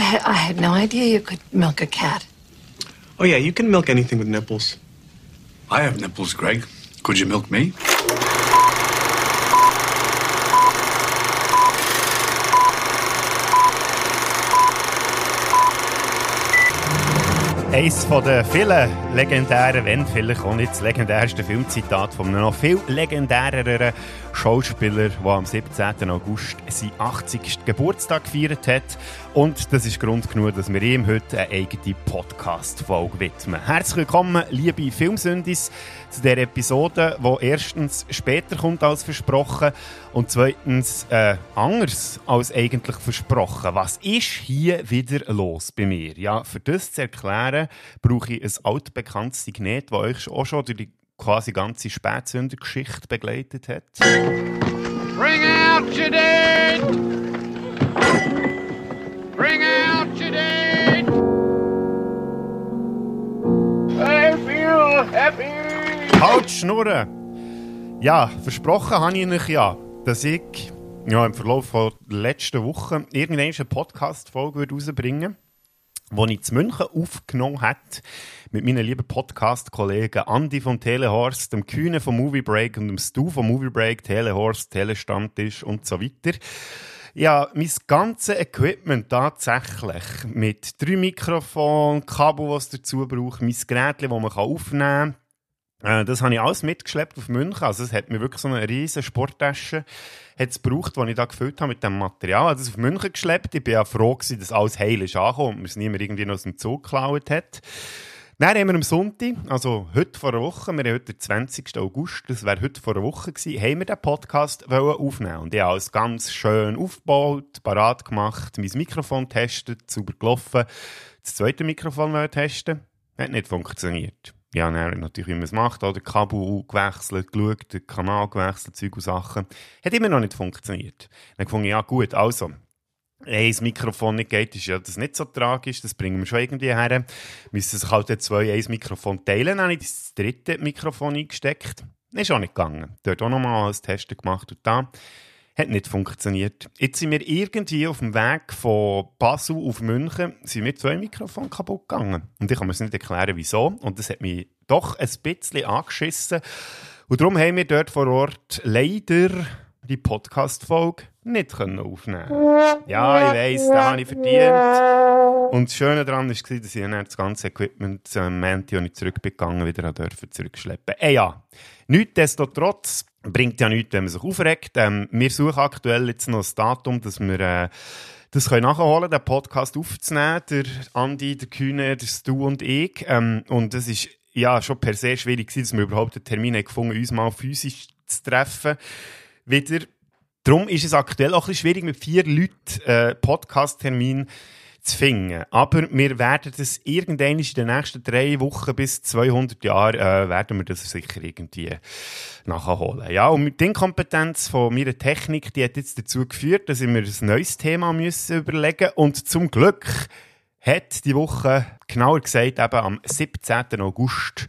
I, ha- I had no idea you could milk a cat. Oh, yeah, you can milk anything with nipples. I have nipples, Greg. Could you milk me? Eines den vielen legendären, wenn vielleicht auch nicht das legendärste Filmzitat von einem noch viel legendäreren Schauspieler, der am 17. August seinen 80. Geburtstag gefeiert hat. Und das ist Grund genug, dass wir ihm heute eine eigene Podcast-Folge widmen. Herzlich willkommen, liebe Filmsündis, zu der Episode, die erstens später kommt als versprochen und zweitens äh, anders als eigentlich versprochen. Was ist hier wieder los bei mir? Ja, für das zu erklären, brauche ich ein altbekanntes Signet, das euch auch schon durch die quasi ganze Spätsündergeschichte begleitet hat. Bring out your dead! Bring out your dead! I feel happy! Halt, Schnurren! Ja, versprochen habe ich euch ja, dass ich ja, im Verlauf der letzten Woche irgendwann eine Podcast-Folge rausbringen würde, die ich zu München aufgenommen habe mit meinen lieben Podcast-Kollegen Andy von Telehorst, dem Kühne vom Movie Break und dem Stu vom Movie Break, Telehorst, Telestammtisch und so weiter. Ja, mein ganzes Equipment tatsächlich mit drei Mikrofonen, Kabel, was dazu braucht, mein Gerät, das man aufnehmen kann, äh, das habe ich alles mitgeschleppt auf München. Also es hat mir wirklich so eine riesige Sporttasche gebraucht, die ich da gefüllt habe mit dem Material. Ich habe das auf München geschleppt. Ich bin ja froh gewesen, dass alles heil ist angekommen und mir es niemand irgendwie aus dem Zug geklaut hat. Dann haben wir am Sonntag, also heute vor einer Woche, wir haben heute den 20. August, das wäre heute vor einer Woche gewesen, haben wir den Podcast wollen aufnehmen Und ich habe alles ganz schön aufgebaut, parat gemacht, mein Mikrofon getestet, sauber gelaufen, das zweite Mikrofon testen. Hat nicht funktioniert. Ja, dann natürlich, wie man es macht, oder Kabel gewechselt, geschaut, den Kanal gewechselt, Zeug und Sachen. Hat immer noch nicht funktioniert. Dann fand ich, ja gut, also, ein Mikrofon nicht geht, ist ja das nicht so tragisch, das bringen wir schon irgendwie her. Müssen sich halt zwei ein Mikrofon teilen, dann habe ich das dritte Mikrofon eingesteckt. Ist auch nicht gegangen. Dort auch nochmal alles testen gemacht und da hat nicht funktioniert. Jetzt sind wir irgendwie auf dem Weg von Basel auf München, sind mir zwei Mikrofone kaputt gegangen. Und ich kann mir nicht erklären, wieso. Und das hat mich doch ein bisschen angeschissen. Und darum haben wir dort vor Ort leider die Podcast-Folge nicht aufnehmen Ja, ich weiss, da habe ich verdient. Und das Schöne daran war, dass ich dann das ganze Equipment am Montag, als ich zurückgegangen wieder zurückschleppen. Eh ja, nichtsdestotrotz bringt ja nichts, wenn man sich aufregt. Ähm, wir suchen aktuell jetzt noch das Datum, dass wir äh, das können nachholen, den Podcast aufzunehmen. Der Andi, der Kühne, der Stu und ich. Ähm, und es ist ja schon per se schwierig gewesen, dass wir überhaupt einen Termin haben gefunden uns mal physisch zu treffen. Wieder. Darum ist es aktuell auch ein bisschen schwierig, mit vier Leuten äh, Podcast-Termin zu finden. Aber wir werden das irgendwann in den nächsten drei Wochen bis 200 Jahren äh, werden wir das sicher irgendwie nachholen. Ja, und mit der Inkompetenz von meiner Technik, die hat jetzt dazu geführt, dass mir ein neues Thema müssen überlegen Und zum Glück hat die Woche, genauer gesagt eben am 17. August,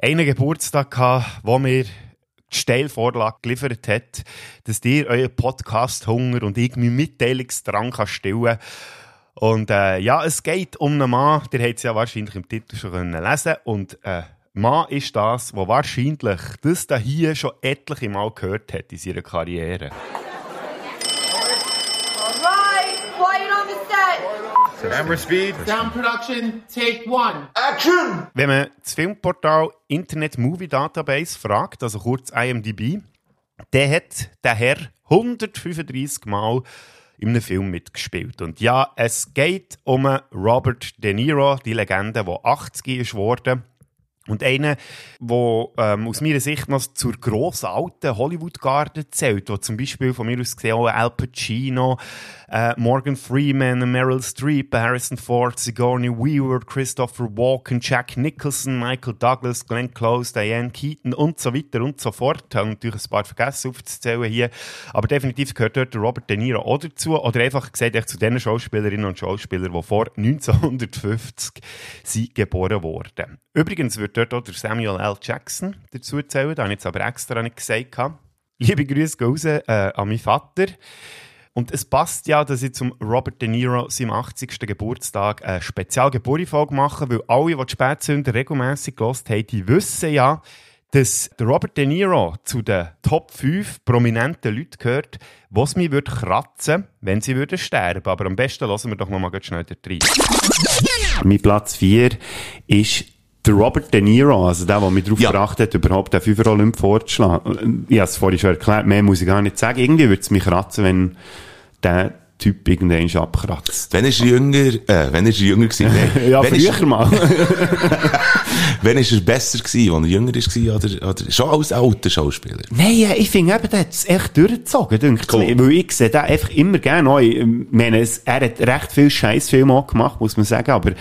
einen Geburtstag gehabt, wo mir die Steilvorlage geliefert hat, dass ihr euren Podcast-Hunger und irgendwie Mitteilungsdrang kann stillen Und äh, ja, es geht um einen Mann, der hat es ja wahrscheinlich im Titel schon können lesen Und äh, Mann ist das, der wahrscheinlich das da hier schon etliche Mal gehört hat in seiner Karriere. Alright, quiet on the set. Camera speed. Sound production, take one. Wenn man das Filmportal Internet Movie Database fragt, also kurz IMDb, der hat der Herr 135 Mal in einem Film mitgespielt. Und ja, es geht um Robert De Niro, die Legende, der 80 ist geworden. Und einer, der ähm, aus meiner Sicht noch zur grossen alten Hollywood-Garde zählt, wo zum Beispiel von mir aus gesehen auch Al Pacino, äh, Morgan Freeman, Meryl Streep, Harrison Ford, Sigourney Weaver, Christopher Walken, Jack Nicholson, Michael Douglas, Glenn Close, Diane Keaton und so weiter und so fort. Ich habe natürlich ein paar vergessen aufzuzählen hier. Aber definitiv gehört dort Robert De Niro auch dazu. Oder einfach gesagt, zu den Schauspielerinnen und Schauspielern, die vor 1950 sind geboren wurden. Übrigens wird dort auch Samuel L. Jackson dazu zählen. Da habe ich jetzt aber extra nicht gesagt. Liebe Grüße gehen raus, äh, an meinen Vater. Und es passt ja, dass ich zum Robert De Niro seinem 80. Geburtstag eine Spezial-Geburtstag mache, weil alle, die die Spätsünder regelmässig gelost haben, die wissen ja, dass der Robert De Niro zu den Top 5 prominenten Leuten gehört, was mich würde kratzen, wenn sie würden sterben. Aber am besten lassen wir doch noch mal schnell rein. Mein Platz 4 ist der Robert De Niro, also der, der mich darauf Ja. gebracht hat, überhaupt den Fünfer Olymp vorzuschlagen. Ich habe es vorhin schon erklärt, mehr muss ich gar nicht sagen. Irgendwie würde es mich kratzen, wenn der Typ irgendwann abkratzt. Wenn ist er jünger, äh, wenn ist er jünger gewesen? Nee. Ja, wenn früher ist, mal. wenn ist er besser gewesen, als er jünger war, oder, oder schon als alter Schauspieler? Nein, äh, ich finde eben, der hat es echt durchgezogen, denke Cool. ich. Weil ich sehe den einfach immer gerne auch. Ich meine, er hat recht viel Scheißfilme auch gemacht, muss man sagen, aber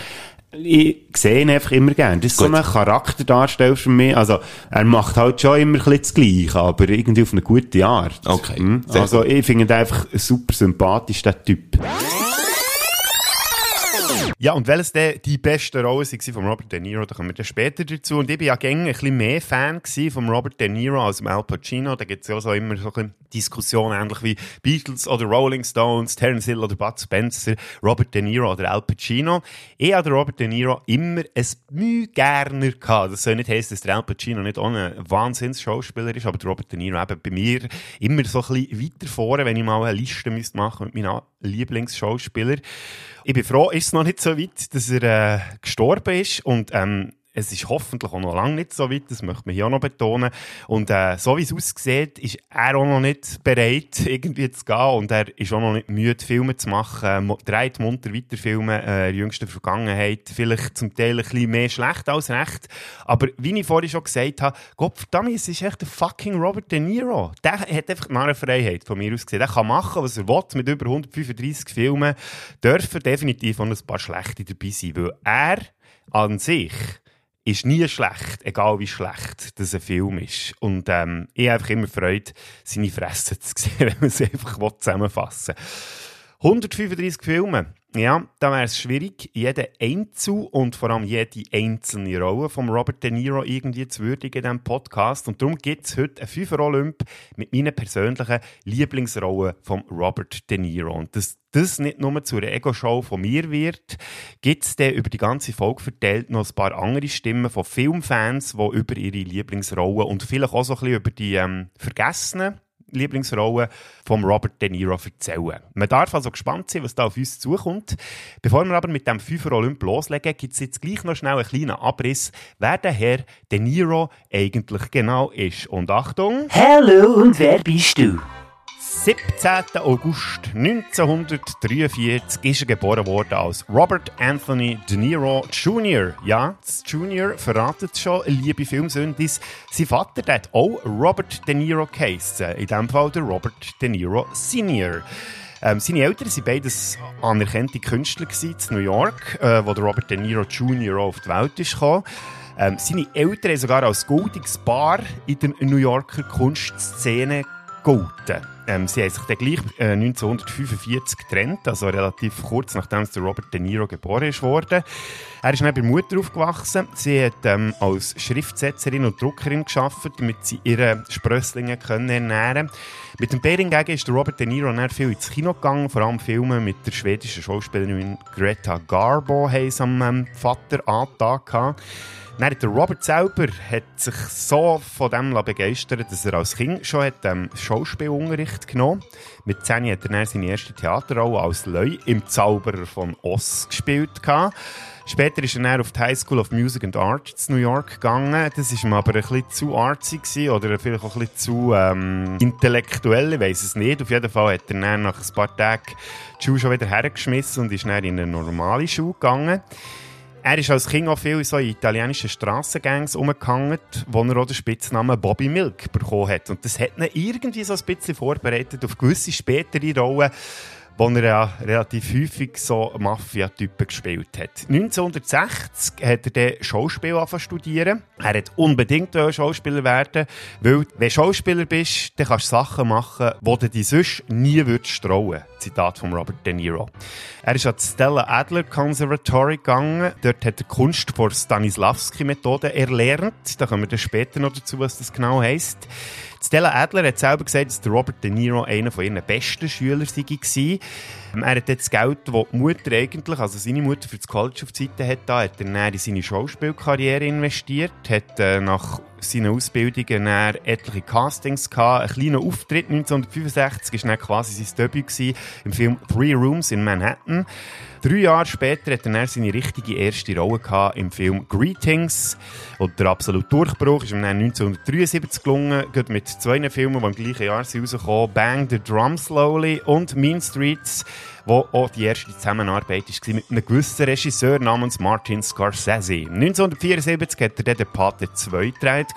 ich sehe ihn einfach immer gerne. Das ist so Gut. ein Charakterdarsteller für mich. Also, er macht halt schon immer ein bisschen das Gleiche, aber irgendwie auf eine gute Art. Okay. Hm? Sehr Also, ich finde ihn einfach super sympathisch, der Typ. Ja, und welches denn die beste Rolle war von Robert De Niro, da kommen wir dann später dazu. Und ich bin ja gängig ein bisschen mehr Fan von Robert De Niro als Al Pacino. Da gibt es ja auch so immer so ein Diskussionen, ähnlich wie Beatles oder Rolling Stones, Terence Hill oder Bud Spencer, Robert De Niro oder Al Pacino. Ich hatte Robert De Niro immer ein Mühe gerner gehabt. Das soll nicht heißen, dass der Al Pacino nicht ein Wahnsinns-Schauspieler ist, aber der Robert De Niro eben bei mir immer so ein bisschen weiter vorne, wenn ich mal eine Liste müsste machen mit meinen Lieblingsschauspielern. Ich bin froh, ist es noch nicht so weit, dass er äh, gestorben ist. Und ähm, es ist hoffentlich auch noch lange nicht so weit, das möchte man hier auch noch betonen. Und äh, so wie es aussieht, ist er auch noch nicht bereit, irgendwie zu gehen. Und er ist auch noch nicht müde, Filme zu machen. Äh, mo- dreht munter weiter Filme äh, in der jüngsten Vergangenheit. Vielleicht zum Teil ein bisschen mehr schlecht als recht. Aber wie ich vorhin schon gesagt habe, Gott verdammt, es ist echt der fucking Robert De Niro. Der hat einfach die Narrenfreiheit von mir aus gesehen. Der kann machen, was er will, mit über 135 Filmen. Dürfen definitiv auch ein paar schlechte dabei sein, weil er an sich ist nie schlecht, egal wie schlecht das ein Film ist. Und ähm, ich habe einfach immer Freude, seine Fresse zu sehen, wenn man sie einfach zusammenfassen will. 135 Filme. Ja, da wäre es schwierig, jeden Einzel und vor allem jede einzelne Rolle von Robert De Niro irgendwie zu würdigen in diesem Podcast. Und darum gibt es heute einen Fünfer Olymp mit meinen persönlichen Lieblingsrollen von Robert De Niro. Und dass das nicht nur zu einer Ego-Show von mir wird, gibt es dann über die ganze Folge verteilt noch ein paar andere Stimmen von Filmfans, die über ihre Lieblingsrollen und vielleicht auch so ein bisschen über die ähm, vergessenen Lieblingsrolle von Robert De Niro erzählen. Man darf also gespannt sein, was da auf uns zukommt. Bevor wir aber mit dem Fünfer Olymp loslegen, gibt es jetzt gleich noch schnell einen kleinen Abriss, wer der Herr De Niro eigentlich genau ist. Und Achtung! Hallo und wer bist du? 17. August 1943 ist er geboren worden als Robert Anthony De Niro Jr. Ja, das Junior verratet schon, liebe Filmsündis. Sein Vater hat auch Robert De Niro geheissen. In diesem Fall der Robert De Niro Senior. Ähm, seine Eltern waren beides anerkannte Künstler in New York, äh, wo der Robert De Niro Jr. auf die Welt gekommen. Ähm, seine Eltern haben sogar als goldiges Paar in der New Yorker Kunstszene gelten. Ähm, sie haben sich dann gleich äh, 1945 getrennt, also relativ kurz nachdem der Robert De Niro geboren ist worden. Er ist dann bei Mutter aufgewachsen. Sie hat ähm, als Schriftsetzerin und Druckerin geschafft, damit sie ihre Sprösslinge können ernähren Mit dem Bär hingegen ist Robert De Niro dann viel ins Kino gegangen, vor allem Filme mit der schwedischen Schauspielerin Greta Garbo haben am ähm, Vater angetan. Dann der Robert selber hat sich so von dem begeistert, dass er als Kind schon hat, ähm, Schauspielunterricht genommen Mit 10 hat er dann seine erste Theaterrolle als Leu im Zauberer von Oz gespielt. gehabt. Später ist er dann auf die High School of Music and Art in New York gegangen. Das war ihm aber ein bisschen zu artsy gewesen, oder vielleicht auch ein bisschen zu ähm, intellektuell, ich weiß es nicht. Auf jeden Fall hat er dann nach ein paar Tagen die Schule schon wieder hergeschmissen und ist dann in eine normale Schule gegangen. Er ist als Kind auch viel in so italienischen Strassengangs umgehangen, wo er auch den Spitznamen Bobby Milk bekommen hat. Und das hat ihn irgendwie so ein bisschen vorbereitet auf gewisse spätere Rollen, wo er ja relativ häufig so Mafia-Typen gespielt hat. 1960 hat er dann Schauspiel studieren. Er hat unbedingt Schauspieler werden, weil wenn du Schauspieler bist, dann kannst du Sachen machen, die du dich sonst nie würdest trauen. Zitat von Robert De Niro. Er ist an Stella Adler Conservatory gegangen. Dort hat er Kunst vor Stanislavski-Methode erlernt. Da kommen wir dann später noch dazu, was das genau heisst. Stella Adler hat selber gesagt, dass Robert De Niro einer von ihren besten Schüler war. Ähm, Er hat das Geld, das die Mutter eigentlich, also seine Mutter für das College auf die Seite hat, hat er in seine Schauspielkarriere investiert, hat äh, nach seinen Ausbildungen etliche Castings gehabt. Ein kleiner Auftritt 1965 war quasi sein Debüt im Film Three Rooms in Manhattan. Drei Jahre später hat er seine richtige erste Rolle gehabt im Film Greetings. Und der absolute Durchbruch ist ihm dann 1973 gelungen, gerade mit zwei Filmen, die im gleichen Jahr rausgekommen Bang the Drum Slowly und Mean Streets, wo auch die erste Zusammenarbeit war mit einem gewissen Regisseur namens Martin Scorsese. 1974 hat er dann den Pate 2 gedreht.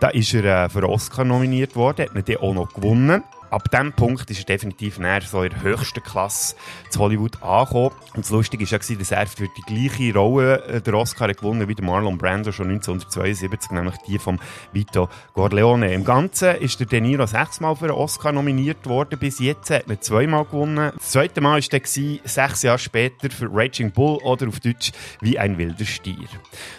Da ist er äh, für Oscar nominiert worden, hat ihn dann auch noch gewonnen. Ab diesem Punkt ist er definitiv näher so in der höchsten Klasse zu Hollywood angekommen. Und das Lustige war ja, dass er für die gleiche Rolle äh, den Oscar hat gewonnen wie der Marlon Brando schon 1972, nämlich die von Vito Corleone. Im Ganzen ist der De Niro sechsmal für einen Oscar nominiert worden. Bis jetzt hat er zweimal gewonnen. Das zweite Mal war gewesen, sechs Jahre später für Raging Bull oder auf Deutsch wie ein wilder Stier.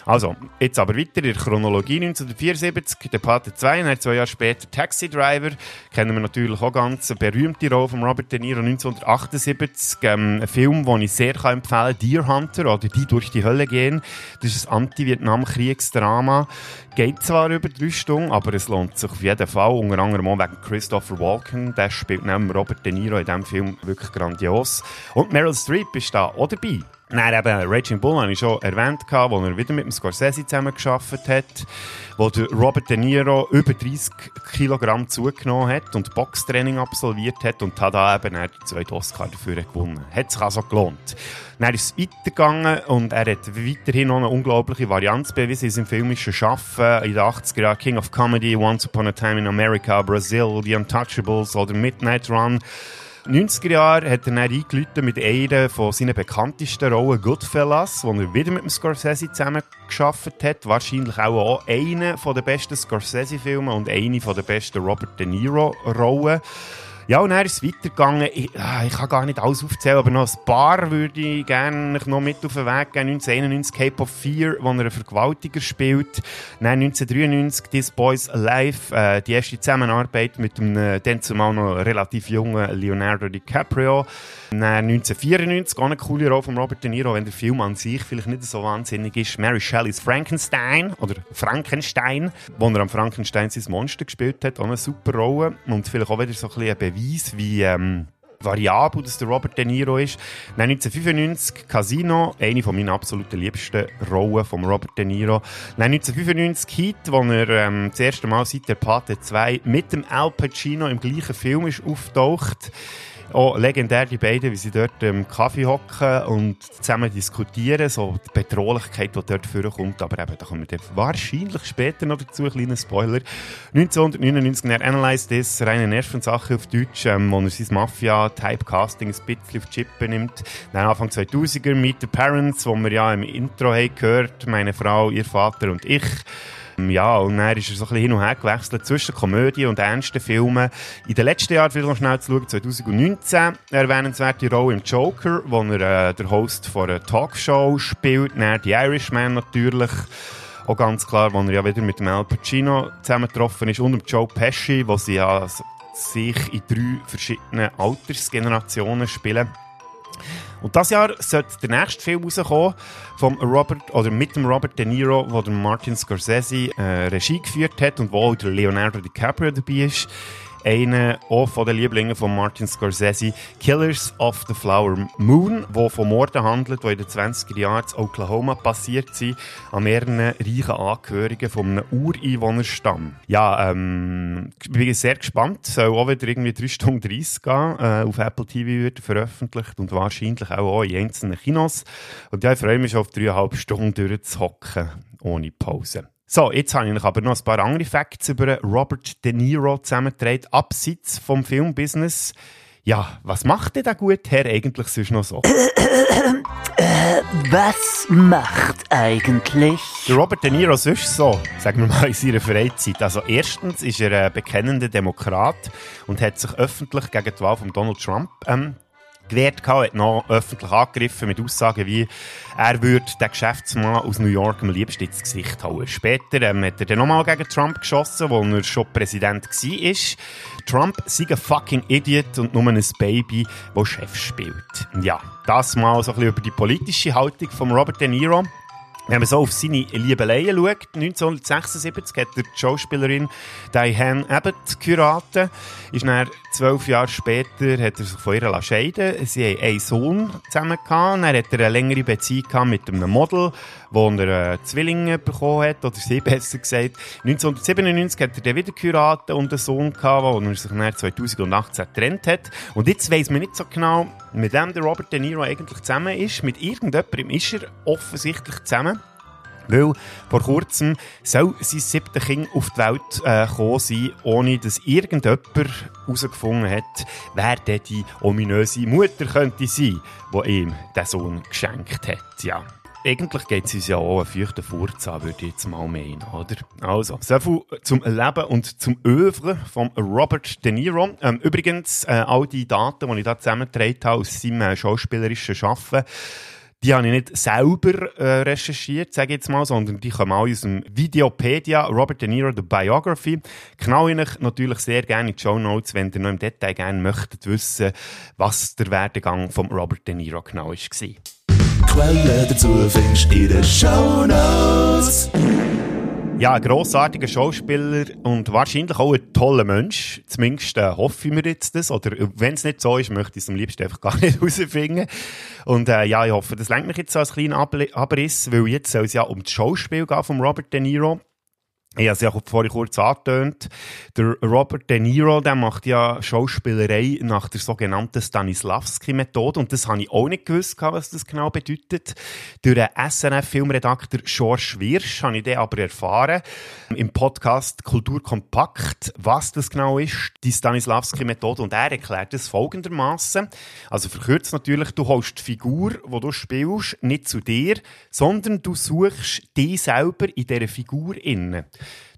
Also, jetzt aber weiter in der Chronologie 1974, der Pate 2, dann zwei Jahre später Taxi Driver, kennen wir natürlich auch ganz eine berühmte Rolle von Robert De Niro 1978, ähm, ein Film, den ich sehr kann empfehlen kann, Deer Hunter oder Die durch die Hölle gehen. Das ist ein Anti-Vietnam-Kriegsdrama. Geht zwar über drei Stunden, aber es lohnt sich auf jeden Fall, unter anderem auch wegen Christopher Walken, der spielt neben Robert De Niro in diesem Film wirklich grandios. Und Meryl Streep ist da auch dabei. Dann eben Raging Bull habe ich schon erwähnt, wo er wieder mit dem Scorsese zusammengearbeitet hat, wo der Robert De Niro über 30 Kilogramm zugenommen hat und Boxtraining absolviert hat und hat da eben den zweiten Oscar dafür gewonnen. Hat sich also gelohnt. Dann ist es weitergegangen und er hat weiterhin noch eine unglaubliche Varianz bewiesen in seinem filmischen Schaffen. In den 80er Jahren King of Comedy, Once Upon a Time in America, Brazil, The Untouchables oder Midnight Run. 90er Jahren hat er dann eingeläutet mit einer von seinen bekanntesten Rollen, Goodfellas, wo er wieder mit dem Scorsese zusammen geschafft hat. Wahrscheinlich auch, auch eine der besten Scorsese-Filme und eine der besten Robert De Niro-Rollen. Ja, und dann ist es weitergegangen. Ich, ah, ich kann gar nicht alles aufzählen, aber noch ein paar würde ich gerne noch mit auf den Weg geben. 1991 Cape of Fear, wo er einen Vergewaltiger spielt. Dann 1993 This Boys Alive, äh, die erste Zusammenarbeit mit dem äh, dann zumal noch relativ jungen Leonardo DiCaprio. Dann 1994, auch eine coole Rolle von Robert De Niro, wenn der Film an sich vielleicht nicht so wahnsinnig ist. Mary Shelleys Frankenstein oder Frankenstein, wo er am Frankenstein sein Monster gespielt hat, auch eine super Rolle und vielleicht auch wieder so ein bisschen ein Beweis, wie ähm, variabel dass der Robert De Niro ist. Dann 1995 Casino, eine von meinen absoluten liebsten Rollen von Robert De Niro. Dann 1995 Heat, wo er ähm, das erste Mal seit der Pate 2 mit dem Al Pacino im gleichen Film ist auftaucht. Auch legendär die beiden, wie sie dort im Kaffee hocken und zusammen diskutieren, so die Bedrohlichkeit, die dort vorkommt. Aber eben, da kommen wir wahrscheinlich später noch dazu, kleiner Spoiler. 1999 er Analyze This, reine Nervensache auf Deutsch, ähm, wo er sein Mafia-Typecasting ein bisschen auf die Chippe nimmt. Dann Anfang 2000er Meet the Parents, wo wir ja im Intro haben gehört, meine Frau, ihr Vater und ich. Ja, und dann ist er so ein bisschen hin und her gewechselt zwischen Komödie und ernsten Filmen. In den letzten Jahren, vielleicht noch schnell zu schauen, 2019 erwähnenswerte Rolle im Joker, wo er äh, der Host von einer Talkshow spielt. Dann The Irishman natürlich. Auch ganz klar, wo er ja wieder mit dem Al Pacino zusammengetroffen ist und dem Joe Pesci, wo sie ja sich in drei verschiedenen Altersgenerationen spielen. Und das Jahr sollte der nächste Film rauskommen vom Robert, oder mit dem Robert De Niro, wo der Martin Scorsese äh, Regie geführt hat und wo auch der Leonardo DiCaprio dabei ist. Einer auch von den Lieblingen von Martin Scorsese, Killers of the Flower Moon, wo von Morden handelt, die in den 20er Jahren in Oklahoma passiert sind, an mehreren reichen Angehörigen von einem Ureinwohnerstamm. Ja, ähm, ich bin sehr gespannt. Soll auch wieder irgendwie 3 Stunden 30 gehen. Äh, auf Apple TV wird veröffentlicht und wahrscheinlich auch, auch in einzelnen Kinos. Und ja, ich freue mich schon auf dreieinhalb Stunden durchzuhocken, ohne Pause. So, jetzt habe ich aber noch ein paar andere Facts über Robert De Niro zusammengetragen, abseits vom Filmbusiness. Ja, was macht denn der gute Herr eigentlich sonst noch so? Was macht eigentlich? Der Robert De Niro sonst so, sagen wir mal, in seiner Freizeit. Also erstens ist er ein bekennender Demokrat und hat sich öffentlich gegen die Wahl von Donald Trump ähm, gewehrt gehabt, hat noch öffentlich angegriffen mit Aussagen wie, er würde den Geschäftsmann aus New York am liebsten ins Gesicht hauen. Später ähm, hat er dann nochmal gegen Trump geschossen, wo er schon Präsident war. Trump sei ein fucking Idiot und nur ein Baby, das Chef spielt. Ja, das mal so ein bisschen über die politische Haltung von Robert De Niro. Wenn man so auf seine Liebeleien schaut, 1976 hat er die Schauspielerin Diane Abbott geheiratet. Ist dann zwölf Jahre später hat er sich von ihr scheiden Sie haben einen Sohn zusammen gehabt. Dann hat er eine längere Beziehung mit einem Model, wo er äh, Zwillinge bekommen hat, oder sie besser gesagt. 1997 hat er dann wieder geheiratet und einen Sohn gehabt, wo er sich dann 2018 getrennt hat. Und jetzt weiss man nicht so genau, mit wem der Robert De Niro eigentlich zusammen ist. Mit irgendjemandem ist er offensichtlich zusammen. Weil vor kurzem soll sein siebte Kind auf die Welt äh, gekommen sein, ohne dass irgendjemand herausgefunden hat, wer denn die ominöse Mutter könnte sein, die ihm den Sohn geschenkt hat. Ja. Eigentlich geht es uns ja auch einen feuchten Furz an, würde ich jetzt mal meinen, oder? Also, so viel zum Leben und zum Övre von Robert De Niro. Ähm, übrigens, äh, all die Daten, die ich da zusammengetragen habe aus seinem äh, schauspielerischen Schaffen, die habe ich nicht selber äh, recherchiert, sage ich jetzt mal, sondern die kommen alle aus dem Videopedia Robert De Niro, The Biography. Knall ich euch natürlich sehr gerne in die Show Notes, wenn ihr noch im Detail gerne möchtet wissen, was der Werdegang von Robert De Niro genau war. Quellen dazu findest in den Shownotes. Ja, ein grossartiger Schauspieler und wahrscheinlich auch ein toller Mensch. Zumindest äh, hoffen wir jetzt das. Oder wenn es nicht so ist, möchte ich es am liebsten einfach gar nicht herausfinden. Und äh, ja, ich hoffe, das lenkt mich jetzt so als kleinen Abriss, weil jetzt soll es ja um das Schauspiel gehen von Robert De Niro. Ich habe es ja vorhin kurz angetönt. Der Robert De Niro, der macht ja Schauspielerei nach der sogenannten Stanislavski-Methode. Und das habe ich auch nicht gewusst, was das genau bedeutet. Durch den SNF-Filmredakteur George Wirsch habe ich den aber erfahren. Im Podcast Kultur kompakt, was das genau ist, die Stanislavski-Methode. Und er erklärt es folgendermaßen. Also verkürzt natürlich, du holst die Figur, die du spielst, nicht zu dir, sondern du suchst dich selber in dieser Figur innen.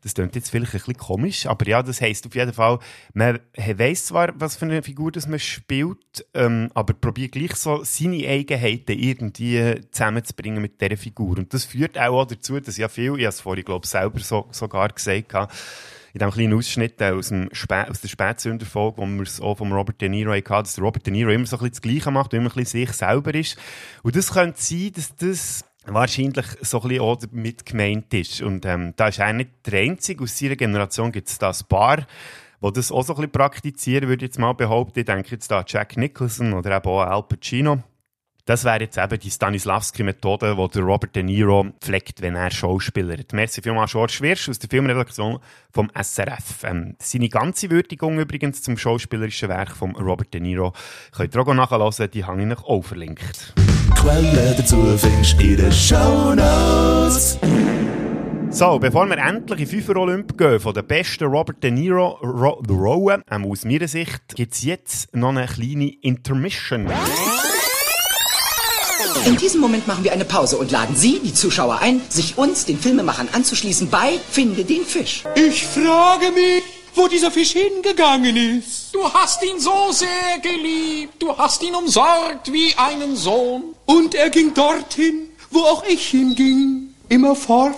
Das klingt jetzt vielleicht ein bisschen komisch, aber ja, das heisst auf jeden Fall, man weiss zwar, was für eine Figur das man spielt, ähm, aber probiert gleich so seine Eigenheiten irgendwie zusammenzubringen mit dieser Figur. Und das führt auch dazu, dass ja viel, ich habe es vorhin, glaube ich, selber so, sogar gesagt habe, in diesem kleinen Ausschnitt aus, dem Spä aus der Spätsünderfolge, wo wir es auch von Robert De Niro hatten, dass Robert De Niro immer so ein bisschen das Gleiche macht und immer ein bisschen sich selber ist. Und das könnte sein, dass das wahrscheinlich so ein bisschen auch mit gemeint ist. Und ähm, da ist er nicht der Einzige. Aus seiner Generation gibt es da ein paar, die das auch so ein bisschen praktizieren, würde ich jetzt mal behaupten. Ich denke jetzt da an Jack Nicholson oder eben auch Al Pacino. Das wäre jetzt eben die Stanislavski-Methode, die Robert De Niro pflegt, wenn er Schauspieler ist. Merci vielmals, George Schwirsch aus der Filmredaktion vom SRF. Ähm, seine ganze Würdigung übrigens zum schauspielerischen Werk von Robert De Niro könnt ihr auch nachhören, die habe ich euch auch verlinkt. Quellen dazu findest du in den Shownotes. So, bevor wir endlich in FIFA Olymp gehen, von der besten Robert De Niro Ro Rowe, ähm, aus meiner Sicht, gibt es jetzt noch eine kleine Intermission. In diesem Moment machen wir eine Pause und laden Sie, die Zuschauer, ein, sich uns, den Filmemachern, anzuschließen bei Finde den Fisch. Ich frage mich, wo dieser Fisch hingegangen ist. Du hast ihn so sehr geliebt. Du hast ihn umsorgt wie einen Sohn. Und er ging dorthin, wo auch ich hinging. Immer fort.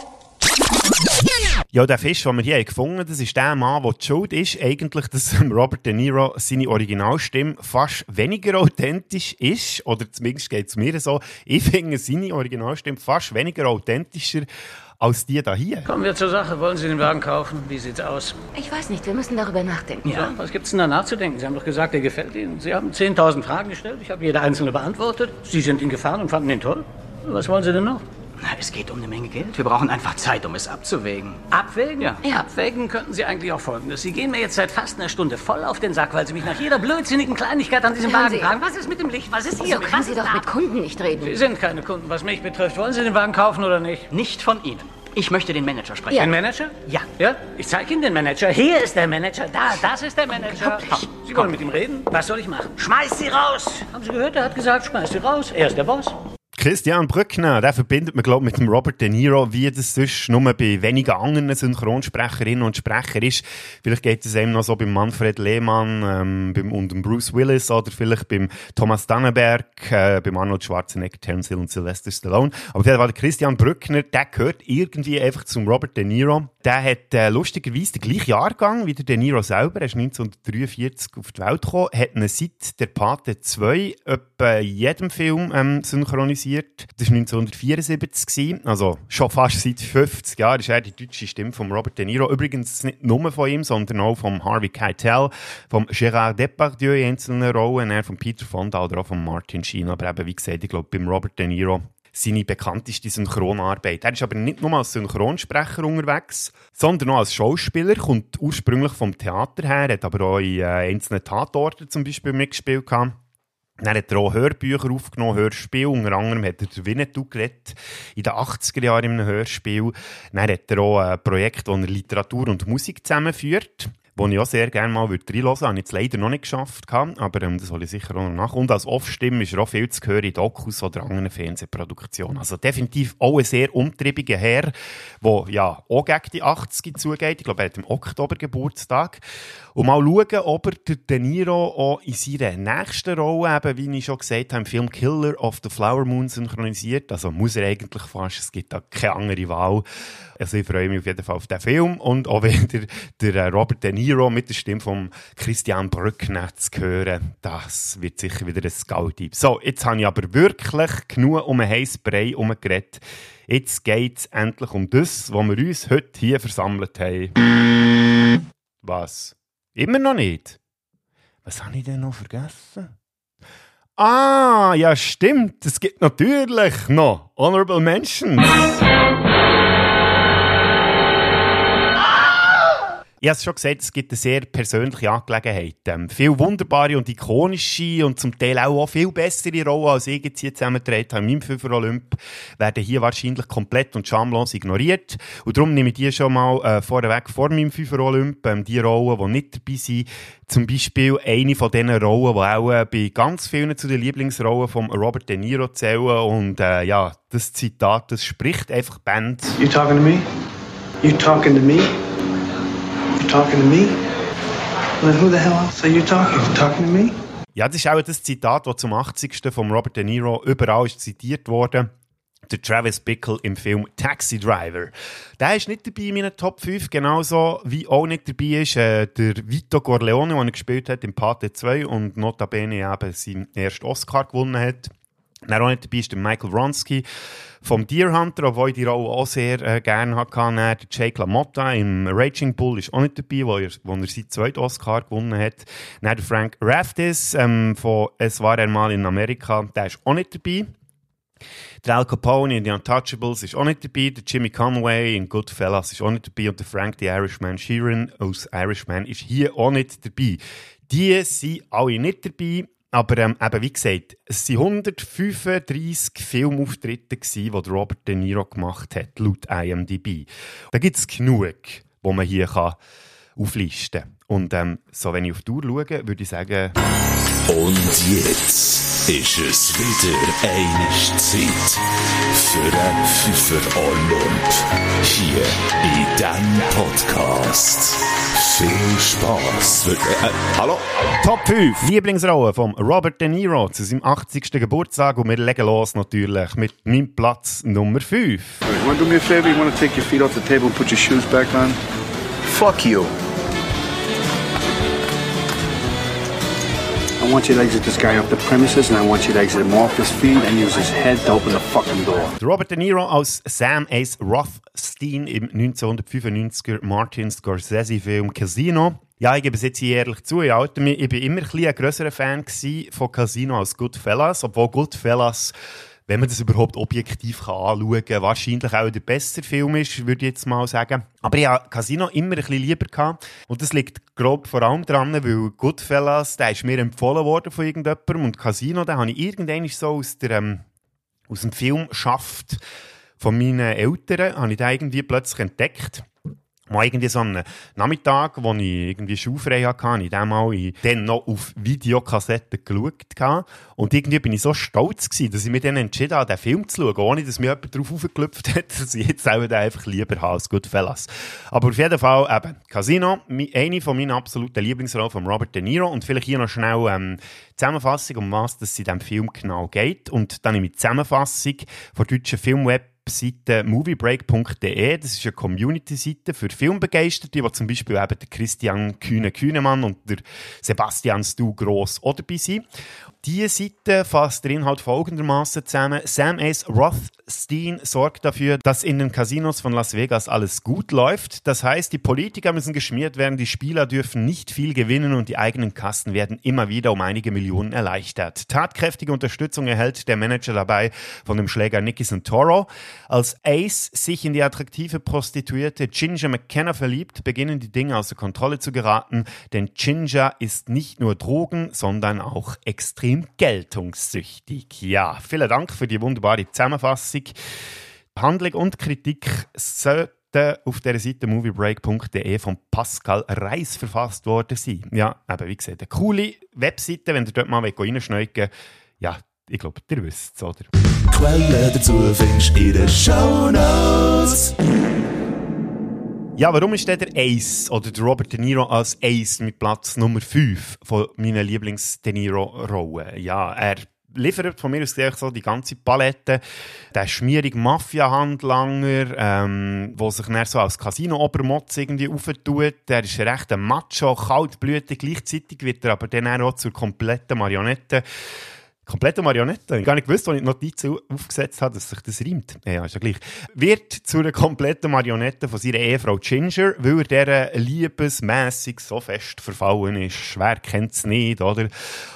Ja, der Fisch, den wir hier gefunden haben, das ist der Mann, der die Schuld ist, eigentlich, dass Robert De Niro seine Originalstimme fast weniger authentisch ist. Oder zumindest geht es mir so. Ich finde seine Originalstimme fast weniger authentischer als die da hier. Kommen wir zur Sache. Wollen Sie den Wagen kaufen? Wie sieht's aus? Ich weiß nicht, wir müssen darüber nachdenken. Ja, was gibt's denn da nachzudenken? Sie haben doch gesagt, er gefällt Ihnen. Sie haben 10.000 Fragen gestellt. Ich habe jede einzelne beantwortet. Sie sind ihn gefahren und fanden ihn toll. Was wollen Sie denn noch? Na, es geht um eine Menge Geld. Wir brauchen einfach Zeit, um es abzuwägen. Abwägen? Ja. Abwägen könnten Sie eigentlich auch folgendes. Sie gehen mir jetzt seit fast einer Stunde voll auf den Sack, weil Sie mich nach jeder blödsinnigen Kleinigkeit an diesem Wagen tragen. Was ist mit dem Licht? Was ist hier? So können Was Sie doch da? mit Kunden nicht reden. Sie sind keine Kunden, was mich betrifft. Wollen Sie den Wagen kaufen oder nicht? Nicht von Ihnen. Ich möchte den Manager sprechen. Den Manager? Ja. Ja? Ich zeige Ihnen den Manager. Hier ist der Manager. Da, das ist der Manager. Unglaublich. Sie wollen mit ihm reden? Was soll ich machen? Schmeiß Sie raus! Haben Sie gehört? Er hat gesagt, schmeiß Sie raus. Er ist der Boss. Christian Brückner, der verbindet man, glaube mit dem Robert De Niro, wie das sonst nur bei wenigen anderen Synchronsprecherinnen und Sprechern ist. Vielleicht geht es eben noch so beim Manfred Lehmann ähm, beim, und dem Bruce Willis oder vielleicht beim Thomas Dannenberg, äh, beim Arnold Schwarzenegger, Terence Hill und Sylvester Stallone. Aber der Christian Brückner, der gehört irgendwie einfach zum Robert De Niro. Der hat äh, lustigerweise den gleichen Jahrgang wie der De Niro selber. Er ist 1943 auf die Welt gekommen, hat ihn seit der Pate 2 etwa jedem Film ähm, synchronisiert. Das war 1974, gewesen, also schon fast seit 50 Jahren ist er die deutsche Stimme von Robert De Niro. Übrigens nicht nur von ihm, sondern auch von Harvey Keitel, von Gérard Depardieu in einzelnen Rollen, er von Peter Fonda oder auch von Martin Sheen. Aber eben, wie gesagt, ich glaube, beim Robert De Niro seine bekannteste Synchronarbeit. Er ist aber nicht nur als Synchronsprecher unterwegs, sondern auch als Schauspieler, kommt ursprünglich vom Theater her, hat aber auch in äh, einzelnen Tatorten zum Beispiel mitgespielt. Gehabt. Dann hat er auch Hörbücher aufgenommen, Hörspiel. Unter anderem hat er der Winnetou geredet, in den 80er Jahren in einem Hörspiel. Dann hat er auch ein Projekt, wo er Literatur und Musik zusammenführt wo ich auch sehr gerne mal reinhören würde. Habe ich jetzt leider noch nicht geschafft, aber ähm, das soll ich sicher auch noch nach. Und als Off-Stimme ist er auch viel zu hören in Dokus oder anderen Fernsehproduktionen. Also definitiv auch ein sehr umtriebiger Herr, der ja auch gegen die 80 zugeht. Ich glaube, er hat im Oktober Geburtstag. Und mal schauen, ob er der De Niro auch in seiner nächsten Rolle, eben, wie ich schon gesagt habe, im Film Killer of the Flower Moon synchronisiert. Also muss er eigentlich fast, es gibt da keine andere Wahl. Also ich freue mich auf jeden Fall auf den Film und auch wieder der äh, Robert De Niro mit der Stimme von Christian Brückner zu hören. Das wird sicher wieder ein Gaudi. So, jetzt habe ich aber wirklich genug um einen heißen Brei herumgeredet. Jetzt geht es endlich um das, was wir uns heute hier versammelt haben. Was? Immer noch nicht? Was habe ich denn noch vergessen? Ah, ja stimmt, es gibt natürlich noch Honorable Mentions. Ich habe es schon gesagt, es gibt eine sehr persönliche Angelegenheit. Ähm, viel wunderbare und ikonische und zum Teil auch, auch viel bessere Rollen, als ich jetzt hier zusammengetragen habe in meinem Fünfer Olymp, werden hier wahrscheinlich komplett und schamlos ignoriert. Und darum nehme ich die schon mal äh, vorweg vor meinem Fünfer Olymp, ähm, die Rollen, die nicht dabei sind. Zum Beispiel eine von diesen Rollen, die auch äh, bei ganz vielen zu den Lieblingsrollen von Robert De Niro zählen. Und äh, ja, das Zitat, das spricht einfach Band. You talking to me? You talking to me? Talking to me? Then who the hell else are you talking? You talking to me? Ja, das ist auch das Zitat, das zum 80. von Robert De Niro überall ist zitiert wurde. Der Travis Bickle im Film Taxi Driver. Der ist nicht dabei in meinen Top 5, genauso wie auch nicht dabei ist äh, der Vito Corleone, den er gespielt hat im Pate 2 und notabene eben seinen ersten Oscar gewonnen hat. Dann auch nicht dabei ist der Michael Wronski vom Deer Hunter, obwohl ich die Rolle auch sehr äh, gerne hatte. Der Jake LaMotta im Raging Bull ist auch nicht dabei, wo er, wo er seinen zweiten Oscar gewonnen hat. Dann der Frank Raftis ähm, von Es war einmal in Amerika, der ist auch nicht dabei. Der Al Capone in The Untouchables ist auch nicht dabei. Der Jimmy Conway in Goodfellas ist auch nicht dabei. Und der Frank the Irishman Sheeran aus Irishman ist hier auch nicht dabei. Die sind alle nicht dabei. Aber ähm, eben, wie gesagt, es waren 135 Filmauftritte, die Robert De Niro gemacht hat, laut IMDb. Da gibt es genug, wo man hier kann auflisten. Und ähm, so, wenn ich auf die Uhr schaue, würde ich sagen... Und jetzt ist es wieder eine Zeit für einen Pfeffer Olymp hier in diesem Podcast. Viel Spaß. Äh, äh, hallo? Top 5 Lieblingsrollen von Robert De Niro zu seinem 80. Geburtstag und wir legen los natürlich mit meinem Platz Nummer 5. You want to do me a favor? You want to take your feet off the table and put your shoes back on? Fuck you. I want you to exit this guy off the premises and I want you to exit him off his feet and use his head to open the fucking door. Robert De Niro als Sam Ace Rothstein im 1995er Martin Scorsese-Film Casino. Ja, ich gebe es jetzt hier ehrlich zu, ich, halte mich, ich bin immer ein, ein grösserer Fan von Casino als Goodfellas, obwohl Goodfellas wenn man das überhaupt objektiv kann anschauen kann, wahrscheinlich auch der bessere Film ist, würde ich jetzt mal sagen. Aber ich habe Casino immer ein bisschen lieber gehabt. Und das liegt grob vor allem daran, weil Goodfellas, der ist mir empfohlen worden von irgendjemandem und Casino, den habe ich irgendwann so aus, der, ähm, aus dem Film Schaft von meinen Eltern, habe ich den irgendwie plötzlich entdeckt. Mal irgendwie so einen Nachmittag, wo ich irgendwie schulfrei hatte, habe ich mal in, dann noch auf Videokassetten geschaut. Und irgendwie bin ich so stolz gewesen, dass ich mich dann entschieden habe, den Film zu schauen, ohne dass mir jemand darauf aufgeklüpft hat, dass ich jetzt auch den einfach lieber habe als Goodfellas. Aber auf jeden Fall eben, Casino, eine von meinen absoluten Lieblingsrollen von Robert De Niro und vielleicht hier noch schnell ähm, Zusammenfassung, um was es in diesem Film genau geht. Und dann die Zusammenfassung von deutschen Filmweb Seite moviebreak.de. Das ist eine Community-Seite für Filmbegeisterte, wo zum Beispiel eben der Christian Kühne-Kühnemann und der Sebastian Stu Gross auch dabei sind. Diese Seite fasst den Inhalt folgendermaßen zusammen. Sam Ace Rothstein sorgt dafür, dass in den Casinos von Las Vegas alles gut läuft. Das heißt, die Politiker müssen geschmiert werden, die Spieler dürfen nicht viel gewinnen und die eigenen Kassen werden immer wieder um einige Millionen erleichtert. Tatkräftige Unterstützung erhält der Manager dabei von dem Schläger Nicky Santoro. Als Ace sich in die attraktive Prostituierte Ginger McKenna verliebt, beginnen die Dinge außer Kontrolle zu geraten, denn Ginger ist nicht nur Drogen, sondern auch extrem geltungssüchtig. Ja, vielen Dank für die wunderbare Zusammenfassung. Handlung und Kritik sollten auf der Seite moviebreak.de von Pascal Reis verfasst worden sein. Ja, aber wie gesagt, eine coole Webseite, wenn ihr dort mal reinschneiden Ja, ich glaube, ihr wisst es, oder? Quelle dazu findest du in den Shownotes. Ja, warum ist der Ace oder der Robert De Niro als Ace mit Platz Nummer 5 von meinen Lieblings-De Niro-Rollen? Ja, er liefert von mir aus gesehen so die ganze Palette. Der schmierige Mafia-Handlanger, ähm, der sich dann so als Casino-Obermotz irgendwie auftut. Der ist recht ein Macho, kaltblütig. Gleichzeitig wird er aber dann auch zur kompletten Marionette komplette Marionette. Ich gar nicht gewusst, als ich die Notiz aufgesetzt habe, dass sich das reimt. Ja, ist ja gleich. Wird zu einer kompletten Marionette von seiner Ehefrau Ginger, weil er dieser liebesmässig so fest verfallen ist. Schwer kennt es nicht, oder?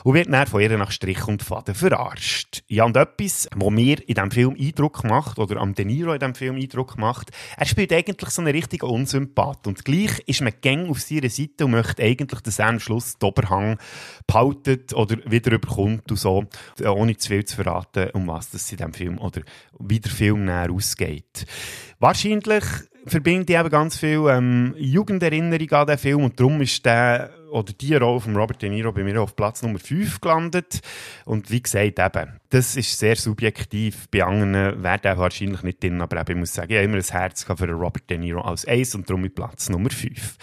Und wird dann von ihr nach Strich und Faden verarscht. Ja, und etwas, was mir in diesem Film Eindruck macht, oder am De Niro in diesem Film Eindruck macht, er spielt eigentlich so einen richtigen Unsympath. Und gleich ist man gäng auf seiner Seite und möchte eigentlich, dass er am Schluss den Oberhang behaltet oder wieder überkommt und so. Äh, ohne zu viel zu verraten, um was es in diesem Film oder wie der Film näher ausgeht. Wahrscheinlich verbinde ich eben ganz viel ähm, Jugenderinnerung an diesen Film und darum ist der oder die Rolle von Robert De Niro bei mir auf Platz Nummer 5 gelandet. Und wie gesagt, eben, das ist sehr subjektiv. Bei anderen wäre der wahrscheinlich nicht drin, aber eben, ich muss sagen, ich habe immer ein Herz für Robert De Niro als Ace und darum mit Platz Nummer 5.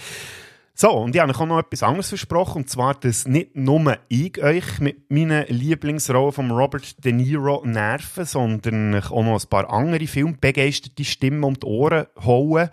So, und ich habe euch auch noch etwas anderes versprochen, und zwar, dass nicht nur ich euch mit meinen Lieblingsrollen von Robert De Niro nerven, sondern auch noch ein paar andere filmbegeisterte Stimmen um die Ohren holen.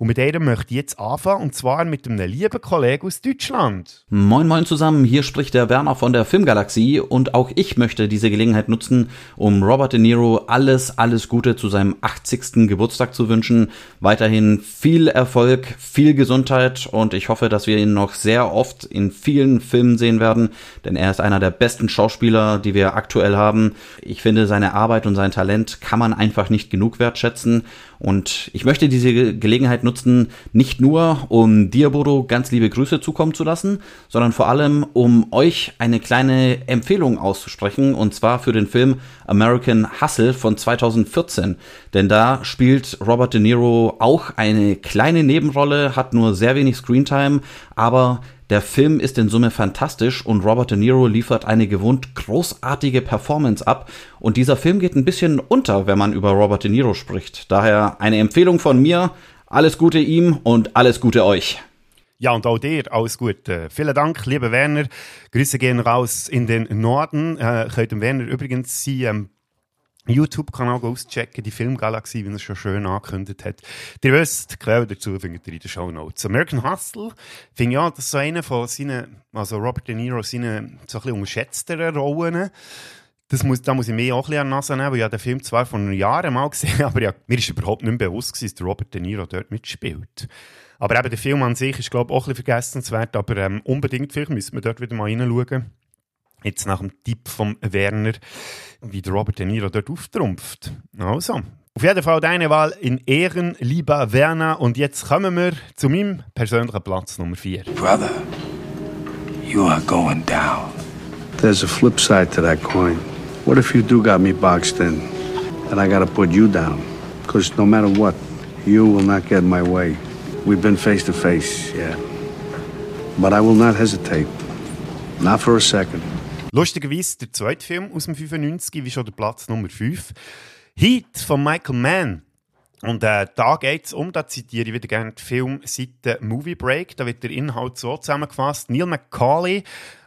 Und mit der möchte ich jetzt anfangen, und zwar mit einem lieben Kollegen aus Deutschland. Moin moin zusammen, hier spricht der Werner von der Filmgalaxie und auch ich möchte diese Gelegenheit nutzen, um Robert De Niro alles, alles Gute zu seinem 80. Geburtstag zu wünschen. Weiterhin viel Erfolg, viel Gesundheit und ich hoffe, dass wir ihn noch sehr oft in vielen Filmen sehen werden, denn er ist einer der besten Schauspieler, die wir aktuell haben. Ich finde, seine Arbeit und sein Talent kann man einfach nicht genug wertschätzen und ich möchte diese Gelegenheit nutzen, nicht nur um dir, Bodo, ganz liebe Grüße zukommen zu lassen, sondern vor allem, um euch eine kleine Empfehlung auszusprechen, und zwar für den Film American Hustle von 2014. Denn da spielt Robert De Niro auch eine kleine Nebenrolle, hat nur sehr wenig Screentime, aber der Film ist in Summe fantastisch und Robert De Niro liefert eine gewohnt großartige Performance ab. Und dieser Film geht ein bisschen unter, wenn man über Robert De Niro spricht. Daher eine Empfehlung von mir. Alles Gute ihm und alles Gute euch. Ja, und auch dir alles Gute. Vielen Dank, lieber Werner. Grüße gehen raus in den Norden. Äh, könnt dem Werner übrigens sein ähm, YouTube-Kanal auschecken, die Filmgalaxie, wie er es schon schön angekündigt hat. Ihr wisst, die Quelle dazu findet ihr in den Show Notes. American Hustle, finde ich ja, das ist so eine von seinen, also Robert De Niro, seinen so ein bisschen unterschätzteren Rollen. Das muss, da muss ich mir auch ein bisschen an Nase nehmen, weil ich den Film zwar vor Jahren mal gesehen habe, aber ja, mir ist überhaupt nicht bewusst dass Robert De Niro dort mitspielt. Aber eben der Film an sich ist, glaube ich, auch ein bisschen vergessenswert, aber ähm, unbedingt, vielleicht müssen wir dort wieder mal reinschauen. Jetzt nach dem Tipp von Werner, wie der Robert De Niro dort auftrumpft. Also, auf jeden Fall deine Wahl in Ehren, lieber Werner. Und jetzt kommen wir zu meinem persönlichen Platz Nummer 4. Brother, you are going down. There's a flip side to that coin. What if you do got me boxed in and I gotta put you down? Because no matter what, you will not get in my way. We've been face to face, yeah. But I will not hesitate. Not for a second. Lustigerweise der zweite Film aus dem 95, wie schon der Platz Nummer 5. Heat von Michael Mann. Und äh, da geht es um, da zitiere ich wieder gerne die Filmseite Movie Break, da wird der Inhalt so zusammengefasst. Neil McCauley,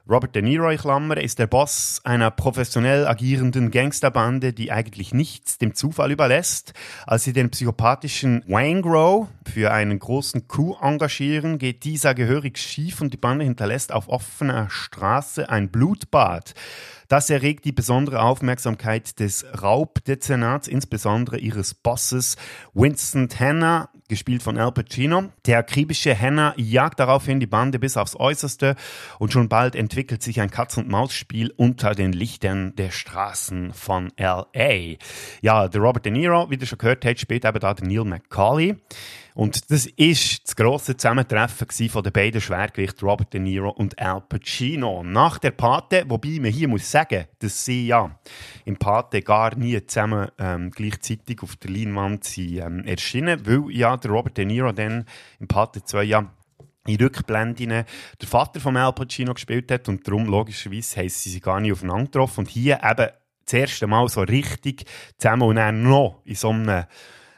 Robert De Niro, Klammer, ist der Boss einer professionell agierenden Gangsterbande, die eigentlich nichts dem Zufall überlässt. Als sie den psychopathischen Wangro für einen großen Coup engagieren, geht dieser gehörig schief und die Bande hinterlässt auf offener Straße ein Blutbad. Das erregt die besondere Aufmerksamkeit des Raubdezernats, insbesondere ihres Bosses Winston Tanner, gespielt von Al Pacino. Der akribische Henner jagt daraufhin die Bande bis aufs Äußerste und schon bald entwickelt sich ein Katz-und-Maus-Spiel unter den Lichtern der Straßen von L.A. Ja, der Robert De Niro, wie du schon gehört hast, spielt eben da der Neil McCauley. Und das ist das grosse Zusammentreffen von den beiden Schwergewichten Robert De Niro und Al Pacino. Nach der Pate, wobei man hier muss sagen, dass sie ja im Pate gar nie zusammen ähm, gleichzeitig auf der Leinwand sind, ähm, erschienen, weil ja der Robert De Niro dann im Pate 2 ja in Rückblenden der Vater von Al Pacino gespielt hat und darum logischerweise haben sie sich gar nicht aufeinander getroffen und hier eben das erste Mal so richtig zusammen und dann noch in so einem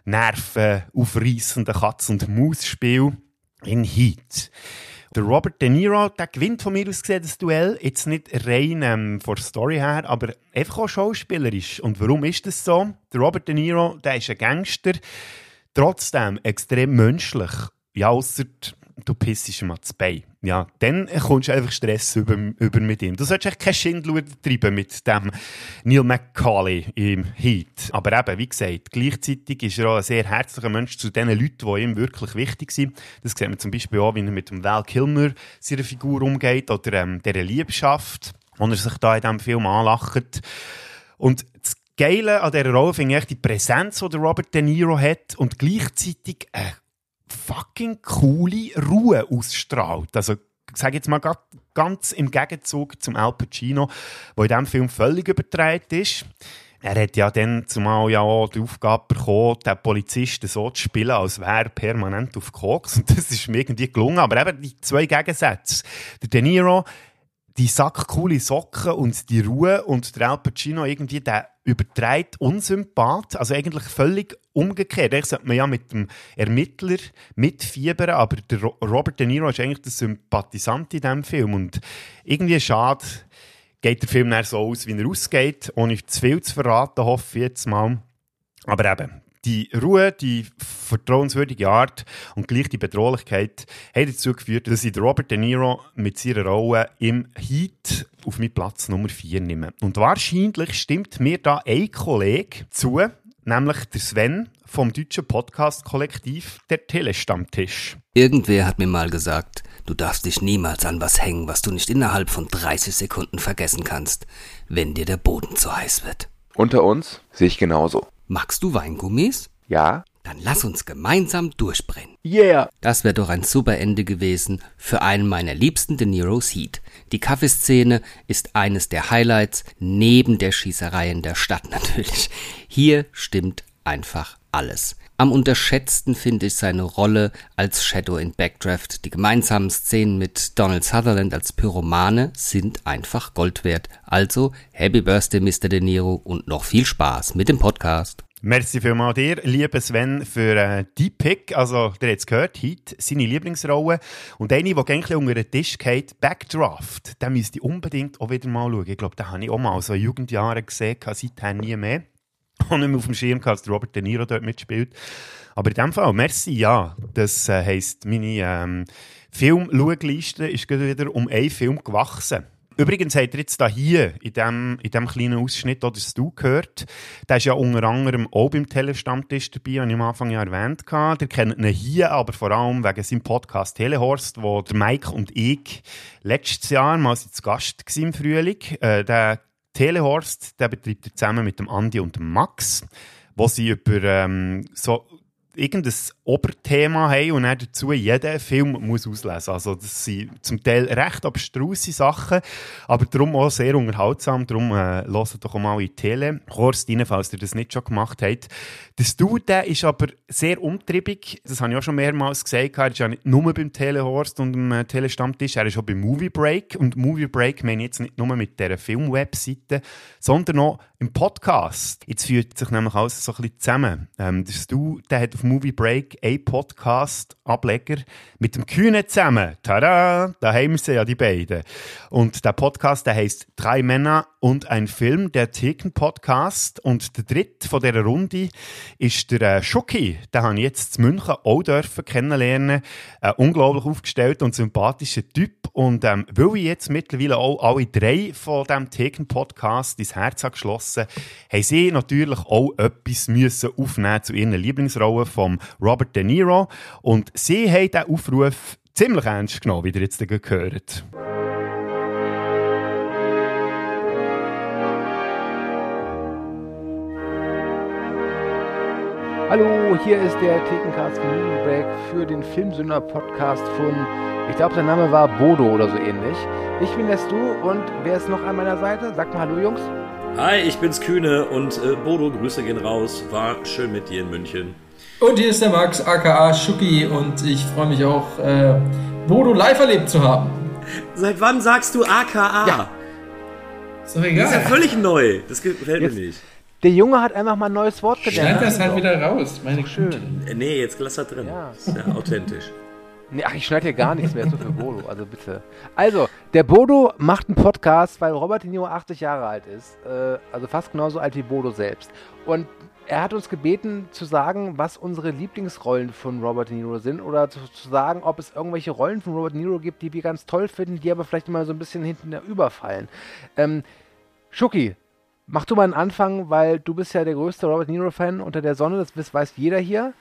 nervenaufreissenden Katz- und Maus-Spiel in Heat. Der Robert De Niro, der gewinnt von mir aus gesehen das Duell, jetzt nicht rein ähm, von der Story her, aber einfach auch schauspielerisch. Und warum ist das so? Der Robert De Niro, der ist ein Gangster, trotzdem extrem menschlich. Ja, ausser du pissest ihm ans Bein. Ja, dann kommst du einfach Stress über, über mit ihm. Du solltest echt kein Schindluder treiben mit dem Neil McCauley im Heat. Aber eben, wie gesagt, gleichzeitig ist er auch ein sehr herzlicher Mensch zu den Leuten, die ihm wirklich wichtig sind. Das sieht man zum Beispiel auch, wie er mit dem Val Kilmer seiner Figur umgeht oder ähm, dieser Liebschaft, und er sich da in diesem Film anlacht. Und das Geile an dieser Rolle finde ich die Präsenz, die Robert De Niro hat und gleichzeitig eine fucking coole Ruhe ausstrahlt. Also, ich sage jetzt mal ganz im Gegenzug zum Al Pacino, der in diesem Film völlig übertreibt ist. Er hat ja dann zumal ja auch die Aufgabe bekommen, den Polizisten so zu spielen, als wäre er permanent auf Koks. Und das ist mir irgendwie gelungen. Aber eben die zwei Gegensätze. Der De Niro, die sackcoole Socken und die Ruhe und der Al Pacino irgendwie der übertreibt Unsympath, also eigentlich völlig umgekehrt. Eigentlich sollte man ja mit dem Ermittler mitfiebern, aber der Robert De Niro ist eigentlich der Sympathisant in diesem Film und irgendwie schade geht der Film dann so aus, wie er ausgeht, ohne zu viel zu verraten, hoffe ich jetzt mal. Aber eben, die Ruhe, die vertrauenswürdige Art und gleich die Bedrohlichkeit haben dazu geführt, dass ich Robert De Niro mit seiner Rolle im Heat auf meinen Platz Nummer 4 nehme. Und wahrscheinlich stimmt mir da ein Kollege zu, nämlich der Sven vom deutschen Podcast-Kollektiv Der Telestammtisch. Irgendwer hat mir mal gesagt, du darfst dich niemals an was hängen, was du nicht innerhalb von 30 Sekunden vergessen kannst, wenn dir der Boden zu heiß wird. Unter uns sehe ich genauso. Magst du Weingummis? Ja. Dann lass uns gemeinsam durchbrennen. Yeah. Das wäre doch ein super Ende gewesen für einen meiner liebsten De Niro's Heat. Die Kaffeeszene ist eines der Highlights, neben der Schießerei in der Stadt natürlich. Hier stimmt einfach alles. Am unterschätzten finde ich seine Rolle als Shadow in Backdraft. Die gemeinsamen Szenen mit Donald Sutherland als Pyromane sind einfach Gold wert. Also, Happy Birthday, Mr. De Niro und noch viel Spaß mit dem Podcast. Merci vielmals dir, lieber Sven, für äh, die Pick. Also, der hat gehört, heute seine Lieblingsrolle. Und eine, die eigentlich unter den Tisch geht, Backdraft. Den müsste ich unbedingt auch wieder mal schauen. Ich glaube, den habe ich auch mal so in Jugendjahren gesehen, seitdem nie mehr. Auch nicht mehr auf dem Schirm gehabt, dass Robert De Niro dort mitspielt. Aber in dem Fall, merci, ja. Das äh, heisst, meine ähm, Film-Schauliste ist wieder um einen Film gewachsen. Übrigens habt ihr jetzt da hier in diesem in dem kleinen Ausschnitt oder du gehört, der ist ja unter anderem auch beim Telestammtisch dabei, habe ich am Anfang ja erwähnt. Ihr kennt ihn hier, aber vor allem wegen seinem Podcast Telehorst, wo der Mike und ich letztes Jahr mal zu Gast waren im Frühling. Äh, der Telehorst, der betreibt er zusammen mit dem Andi und dem Max, wo sie über ähm, so irgendein Oberthema haben und dann dazu jeden Film muss auslesen. Also das sind zum Teil recht abstruse Sachen, aber darum auch sehr unterhaltsam. Darum äh, doch mal in Telekurs rein, falls ihr das nicht schon gemacht habt. Das Dude der ist aber sehr umtriebig. Das habe ich auch schon mehrmals gesagt. Er ist ja nicht nur beim Telehorst und dem äh, Telestammtisch, er ist auch beim Movie Break. Und Movie Break meine ich jetzt nicht nur mit dieser Filmwebseite, sondern auch im Podcast. Jetzt führt sich nämlich alles so ein bisschen zusammen. Ähm, das Dude, der hat auf Movie Break ein Podcast-Ableger mit dem Kühne zusammen. Tada! Da haben wir sie ja, die beiden. Und der Podcast, der heisst Drei Männer und ein Film, der Theken-Podcast. Und der dritte von dieser Runde ist der äh, Schucki. Den habe ich jetzt in München auch dürfen kennenlernen. Ein unglaublich aufgestellter und sympathischer Typ. Und ähm, weil ich jetzt mittlerweile auch alle drei von diesem Theken-Podcast ins Herz habe geschlossen, haben sie natürlich auch etwas müssen aufnehmen zu ihren Lieblingsrollen von Robert De Niro. Und sie haben diesen Aufruf ziemlich ernst genommen, wie ihr jetzt gehört. Hallo, hier ist der Thekencast Break für den Filmsünder Podcast von, ich glaube, sein Name war Bodo oder so ähnlich. Ich bin der Stu und wer ist noch an meiner Seite? Sagt mal Hallo, Jungs. Hi, ich bin's Kühne und äh, Bodo, Grüße gehen raus. War schön mit dir in München. Und hier ist der Max, aka Schuki, und ich freue mich auch, äh, Bodo live erlebt zu haben. Seit wann sagst du aka? Ja. Ist doch egal. Das ist ja völlig neu. Das gefällt Jetzt- mir nicht. Der Junge hat einfach mal ein neues Wort gelernt. Schneid das halt doch- wieder raus, meine Schön. Äh, Nee, jetzt lass das drin. Ja. Ist ja authentisch. Nee, ach, ich schneide hier gar nichts mehr so für Bodo, also bitte. Also, der Bodo macht einen Podcast, weil Robert De Niro 80 Jahre alt ist. Äh, also fast genauso alt wie Bodo selbst. Und er hat uns gebeten zu sagen, was unsere Lieblingsrollen von Robert De Niro sind oder zu, zu sagen, ob es irgendwelche Rollen von Robert De Niro gibt, die wir ganz toll finden, die aber vielleicht immer so ein bisschen hinten überfallen. Ähm, Schuki, mach du mal einen Anfang, weil du bist ja der größte Robert De Niro-Fan unter der Sonne, das weiß- weiß jeder hier.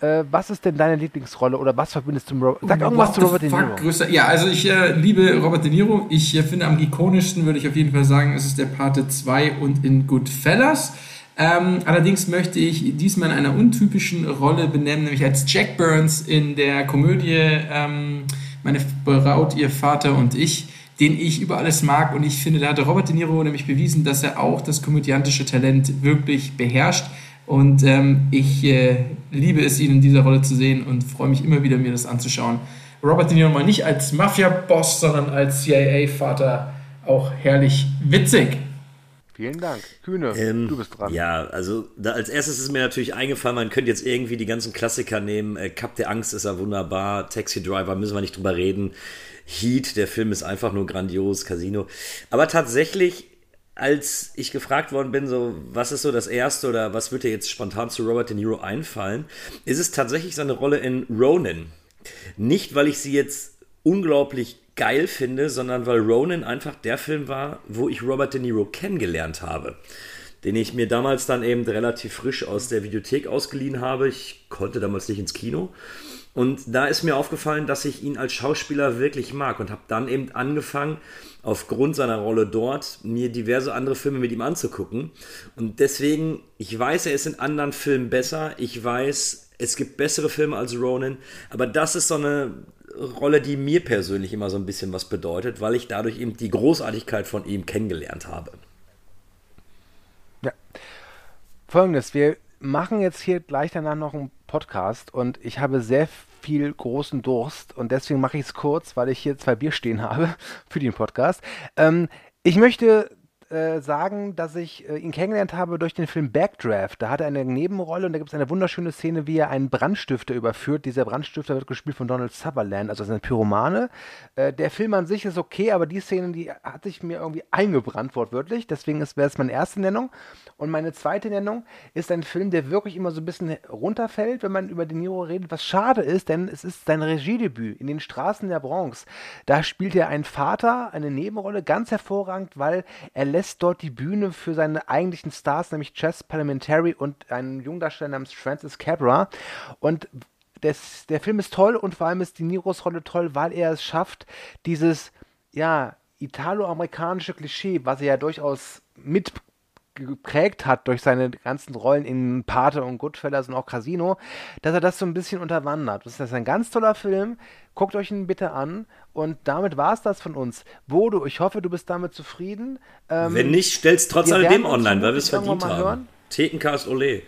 Äh, was ist denn deine Lieblingsrolle oder was verbindest du mit Robert? Sag irgendwas What zu Robert De Niro. Größer. Ja, also ich äh, liebe Robert De Niro. Ich äh, finde am ikonischsten, würde ich auf jeden Fall sagen, es ist der Pate 2 und in Goodfellas. Ähm, allerdings möchte ich diesmal in einer untypischen Rolle benennen, nämlich als Jack Burns in der Komödie ähm, Meine Braut, ihr Vater und ich, den ich über alles mag. Und ich finde, da hat Robert De Niro nämlich bewiesen, dass er auch das komödiantische Talent wirklich beherrscht. Und ähm, ich äh, liebe es, ihn in dieser Rolle zu sehen und freue mich immer wieder, mir das anzuschauen. Robert De Niro mal nicht als Mafia-Boss, sondern als CIA-Vater auch herrlich witzig. Vielen Dank. Kühne, Ähm, du bist dran. Ja, also da, als erstes ist mir natürlich eingefallen, man könnte jetzt irgendwie die ganzen Klassiker nehmen. Äh, Cup der Angst ist ja wunderbar, Taxi Driver müssen wir nicht drüber reden. Heat, der Film ist einfach nur grandios, Casino. Aber tatsächlich, als ich gefragt worden bin, so, was ist so das erste oder was wird dir jetzt spontan zu Robert De Niro einfallen, ist es tatsächlich seine Rolle in Ronin. Nicht, weil ich sie jetzt unglaublich geil finde, sondern weil Ronin einfach der Film war, wo ich Robert De Niro kennengelernt habe. Den ich mir damals dann eben relativ frisch aus der Videothek ausgeliehen habe. Ich konnte damals nicht ins Kino. Und da ist mir aufgefallen, dass ich ihn als Schauspieler wirklich mag und habe dann eben angefangen, aufgrund seiner Rolle dort, mir diverse andere Filme mit ihm anzugucken. Und deswegen, ich weiß, er ist in anderen Filmen besser. Ich weiß, es gibt bessere Filme als Ronin. Aber das ist so eine Rolle, die mir persönlich immer so ein bisschen was bedeutet, weil ich dadurch eben die Großartigkeit von ihm kennengelernt habe. Folgendes, wir machen jetzt hier gleich danach noch einen Podcast und ich habe sehr viel großen Durst und deswegen mache ich es kurz, weil ich hier zwei Bier stehen habe für den Podcast. Ähm, ich möchte äh, sagen, dass ich äh, ihn kennengelernt habe durch den Film Backdraft. Da hat er eine Nebenrolle und da gibt es eine wunderschöne Szene, wie er einen Brandstifter überführt. Dieser Brandstifter wird gespielt von Donald Sutherland, also ein Pyromane. Äh, der Film an sich ist okay, aber die Szene, die hat sich mir irgendwie eingebrannt, wortwörtlich. Deswegen wäre es meine erste Nennung. Und meine zweite Nennung ist ein Film, der wirklich immer so ein bisschen runterfällt, wenn man über De Niro redet, was schade ist, denn es ist sein Regiedebüt in den Straßen der Bronx. Da spielt er einen Vater, eine Nebenrolle, ganz hervorragend, weil er lässt dort die Bühne für seine eigentlichen Stars, nämlich Chess Parliamentary und einen Jungdarsteller namens Francis Cabra. Und des, der Film ist toll und vor allem ist De Niros Rolle toll, weil er es schafft, dieses, ja, italo-amerikanische Klischee, was er ja durchaus mit geprägt hat durch seine ganzen Rollen in Pate und Goodfellas und auch Casino, dass er das so ein bisschen unterwandert. Das ist ein ganz toller Film. Guckt euch ihn bitte an. Und damit war es das von uns. Bodo, ich hoffe, du bist damit zufrieden. Ähm, Wenn nicht, stell's trotz alledem online, weil wir es verdient haben. hören. Thekencast Ole.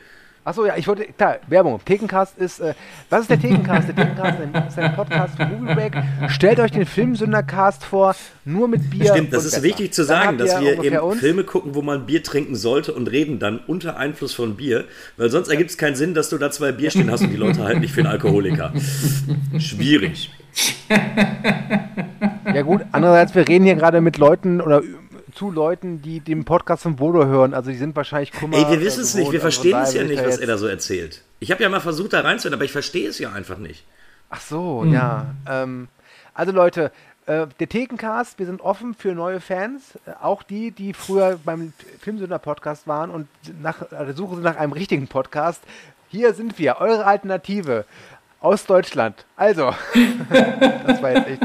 Achso, ja, ich wollte, klar, Werbung. Thekencast ist, äh, was ist der Thekencast? Der Thekencast ist ein Podcast von Movie Break. Stellt euch den Filmsündercast vor, nur mit Bier. Stimmt, das ist besser. wichtig zu sagen, dass wir eben uns. Filme gucken, wo man Bier trinken sollte und reden dann unter Einfluss von Bier, weil sonst ergibt es keinen Sinn, dass du da zwei Bier stehen hast und die Leute halten dich für einen Alkoholiker. Schwierig. Ja gut, andererseits, wir reden hier gerade mit Leuten oder zu Leuten, die den Podcast von Bodo hören. Also die sind wahrscheinlich Kummer. Ey, wir wissen äh, es nicht, wir. Also verstehen es ja nicht, was er da so erzählt. Ich habe ja mal versucht, da reinzuhören, aber ich verstehe es ja einfach nicht. Ach so, Hm. ja. Ähm, also Leute, äh, der Thekencast, wir sind offen für neue Fans, äh, auch die, die früher beim Filmsünder-Podcast waren und nach äh, der Suche nach einem richtigen Podcast. Hier sind wir, eure Alternative aus Deutschland. Also, das war jetzt echt.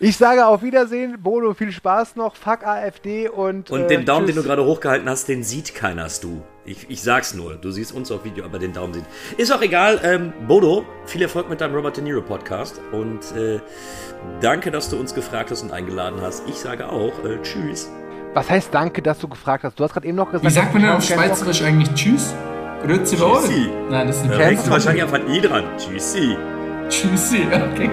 Ich sage auf Wiedersehen, Bodo, viel Spaß noch, fuck AfD und. Und äh, den Daumen, den tschüss. du gerade hochgehalten hast, den sieht keiner, du. Ich, ich sag's nur, du siehst uns auf Video, aber den Daumen sieht. Ist auch egal. Ähm, Bodo, viel Erfolg mit deinem Robert De Niro Podcast und äh, danke, dass du uns gefragt hast und eingeladen hast. Ich sage auch äh, Tschüss. Was heißt danke, dass du gefragt hast? Du hast gerade eben noch gesagt. Wie sagt man denn auf Schweizerisch eigentlich Tschüss? Grüezi wohl? Tschüssi. Nein, das ist ein Da denkst du wahrscheinlich einfach I dran. Tschüssi. Tschüssi, okay.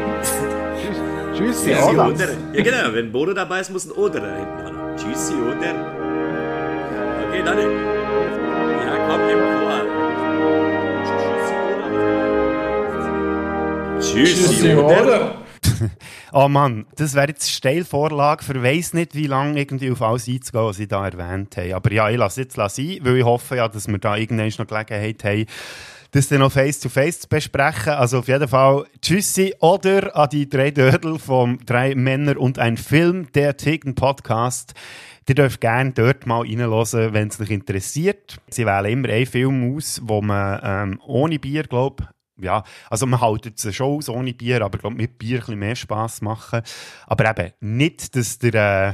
Tschüssi, Tschüssi, oder? oder? Ja, genau. Wenn Bodo dabei ist, muss ein Oder da hinten dran. Tschüssi, oder? Okay, dann. Ja, komm, im Chor. Tschüssi, Tschüssi, oder? oder? Oh Mann, das wäre jetzt Steilvorlage für weiss nicht, wie lange irgendwie auf alles einzugehen, was ich da erwähnt habe. Aber ja, ich lasse jetzt sein, weil ich hoffe ja, dass wir da irgendwann noch Gelegenheit haben, das dann noch face-to-face zu besprechen. Also auf jeden Fall Tschüssi oder an die drei Dödel vom Drei Männer und ein Film, der Tegen Podcast. Ihr dürft gerne dort mal reinhören, wenn es euch interessiert. Sie wählen immer einen Film aus, wo man ähm, ohne Bier, glaube ja, also man haltet es schon aus ohne Bier, aber glaub, mit Bier ein bisschen mehr Spass machen. Aber eben nicht, dass der, äh,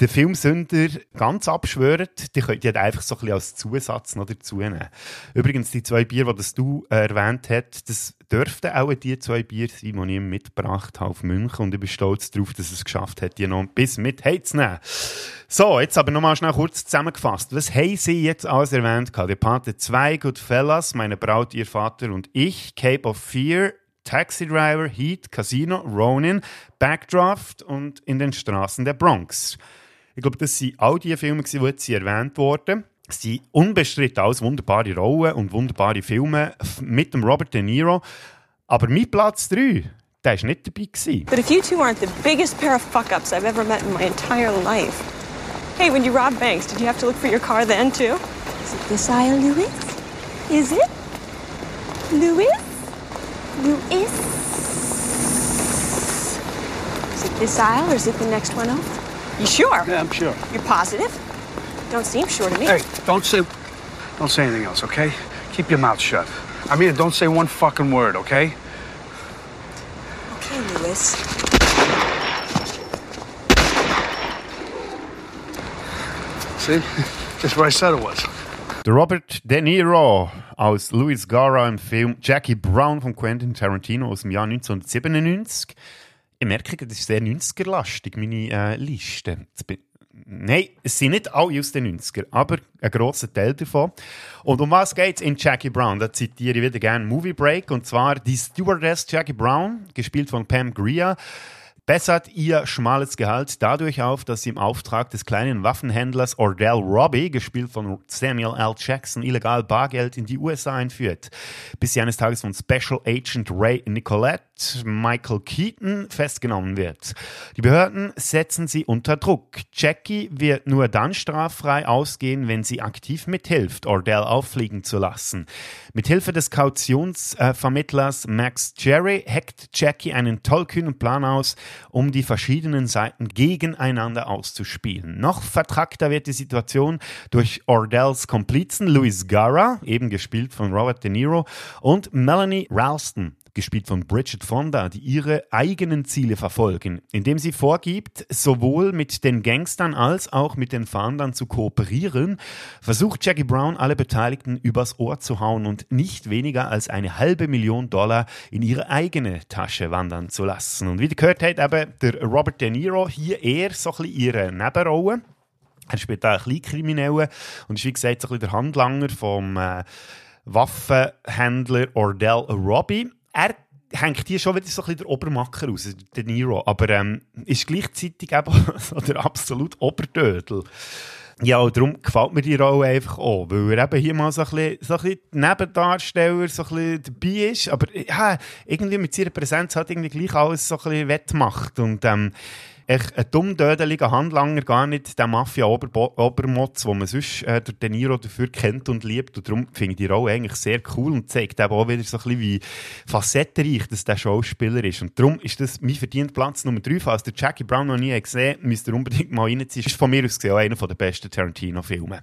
der Filmsünder ganz abschwört, die könnt ihr einfach so ein bisschen als Zusatz noch dazu nehmen. Übrigens, die zwei Bier, die du äh, erwähnt hast, das dürften auch die zwei Bier sein, die ich mitgebracht habe auf München und ich bin stolz darauf, dass es geschafft hat, die noch bis mit heimzunehmen. So, jetzt aber nochmal schnell kurz zusammengefasst. Was haben Sie jetzt alles erwähnt? Der Pate 2, Goodfellas, Meine Braut, Ihr Vater und ich, Cape of Fear, Taxi Driver, Heat, Casino, Ronin, Backdraft und In den Straßen der Bronx. Ich glaube, das sind all die Filme, die jetzt erwähnt wurden. Es sind unbestritten alles wunderbare Rollen und wunderbare Filme mit dem Robert De Niro. Aber mein Platz 3, der war nicht dabei. Gewesen. But if you two aren't the biggest pair of fuck ups I've ever met in my entire life. Hey, when you robbed banks, did you have to look for your car then too? Is it this aisle, Louis? Is it? Louis? Louis? Is it this aisle or is it the next one over? You sure? Yeah, I'm sure. You're positive? Don't seem sure to me. Hey, don't say, don't say anything else, okay? Keep your mouth shut. I mean, don't say one fucking word, okay? Okay, Louis. See, just where I said it was. Der Robert De Niro als Louis Gara im Film Jackie Brown von Quentin Tarantino aus dem Jahr 1997. Ich merke, das ist sehr 90er-lastig, meine äh, Liste. Nein, es sind nicht alle aus den 90er, aber ein grosser Teil davon. Und um was geht es in Jackie Brown? Da zitiere ich wieder gerne Movie Break. Und zwar die Stewardess Jackie Brown, gespielt von Pam Grier, bessert ihr schmales Gehalt dadurch auf, dass sie im Auftrag des kleinen Waffenhändlers Ordell Robbie, gespielt von Samuel L. Jackson, illegal Bargeld in die USA einführt. Bis sie eines Tages von Special Agent Ray Nicolette, Michael Keaton, festgenommen wird. Die Behörden setzen sie unter Druck. Jackie wird nur dann straffrei ausgehen, wenn sie aktiv mithilft, Ordell auffliegen zu lassen. Mithilfe des Kautionsvermittlers Max Jerry hackt Jackie einen tollkühnen Plan aus, um die verschiedenen Seiten gegeneinander auszuspielen. Noch vertrackter wird die Situation durch Ordells Komplizen Louis Gara, eben gespielt von Robert De Niro, und Melanie Ralston, gespielt von Bridget Fonda, die ihre eigenen Ziele verfolgen, indem sie vorgibt, sowohl mit den Gangstern als auch mit den Fahndern zu kooperieren, versucht Jackie Brown alle Beteiligten übers Ohr zu hauen und nicht weniger als eine halbe Million Dollar in ihre eigene Tasche wandern zu lassen. Und wie ihr gehört habt, eben der Robert De Niro hier eher so ein bisschen ihre Nebenrolle. Er spielt da einen Kleinkriminellen und ist wie gesagt so ein bisschen der Handlanger vom äh, Waffenhändler Ordell Robbie. Er hängt hier schon wieder so ein bisschen der Obermacker aus, der Niro, aber ähm, ist gleichzeitig eben so der absolut Oberdödel. Ja, und darum gefällt mir die Rolle einfach auch, weil er eben hier mal so ein bisschen, so ein bisschen Nebendarsteller so ein bisschen dabei ist, aber ja, irgendwie mit seiner Präsenz hat irgendwie gleich alles so ein bisschen wettmacht und ähm, echt ein dummdödeliger Handlanger, gar nicht der Mafia-Obermotz, wo man sonst äh, der De Niro dafür kennt und liebt. Und darum finde ich die Rolle eigentlich sehr cool und zeigt eben auch wieder so ein bisschen, wie facettenreich das der Schauspieler ist. Und darum ist das mein verdient Platz Nummer 3. Falls der Jackie Brown noch nie gesehen müsst ihr unbedingt mal reinziehen. Ist von mir aus gesehen auch einer der besten Tarantino-Filme.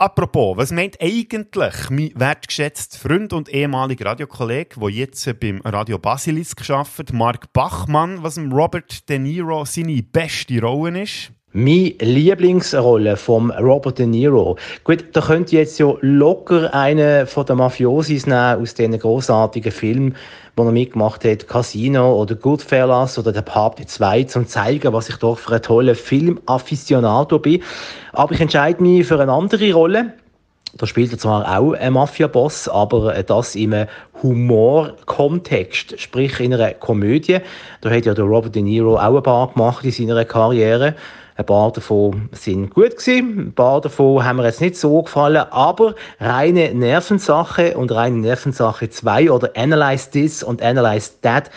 Apropos, was meint eigentlich mein wertgeschätzter Freund und ehemaliger Radiokollege, der jetzt beim Radio Basilisk arbeitet, Mark Bachmann, was Robert De Niro seine beste Rolle ist? Meine Lieblingsrolle vom Robert De Niro. Gut, da könnte jetzt ja locker einen von den Mafiosis nehmen aus diesen großartigen Filmen, wo er mitgemacht hat, Casino oder Goodfellas oder der Papst 2, zum zeigen, was ich doch für ein toller Film-Afficionado bin. Aber ich entscheide mich für eine andere Rolle. Da spielt er zwar auch ein Mafia-Boss, aber das im Humor-Kontext, sprich in einer Komödie. Da hat ja der Robert De Niro auch ein paar gemacht in seiner Karriere. Ein paar davon sind gut gewesen, ein paar davon haben mir jetzt nicht so gefallen, aber reine Nervensache und reine Nervensache 2 oder Analyze This und Analyze That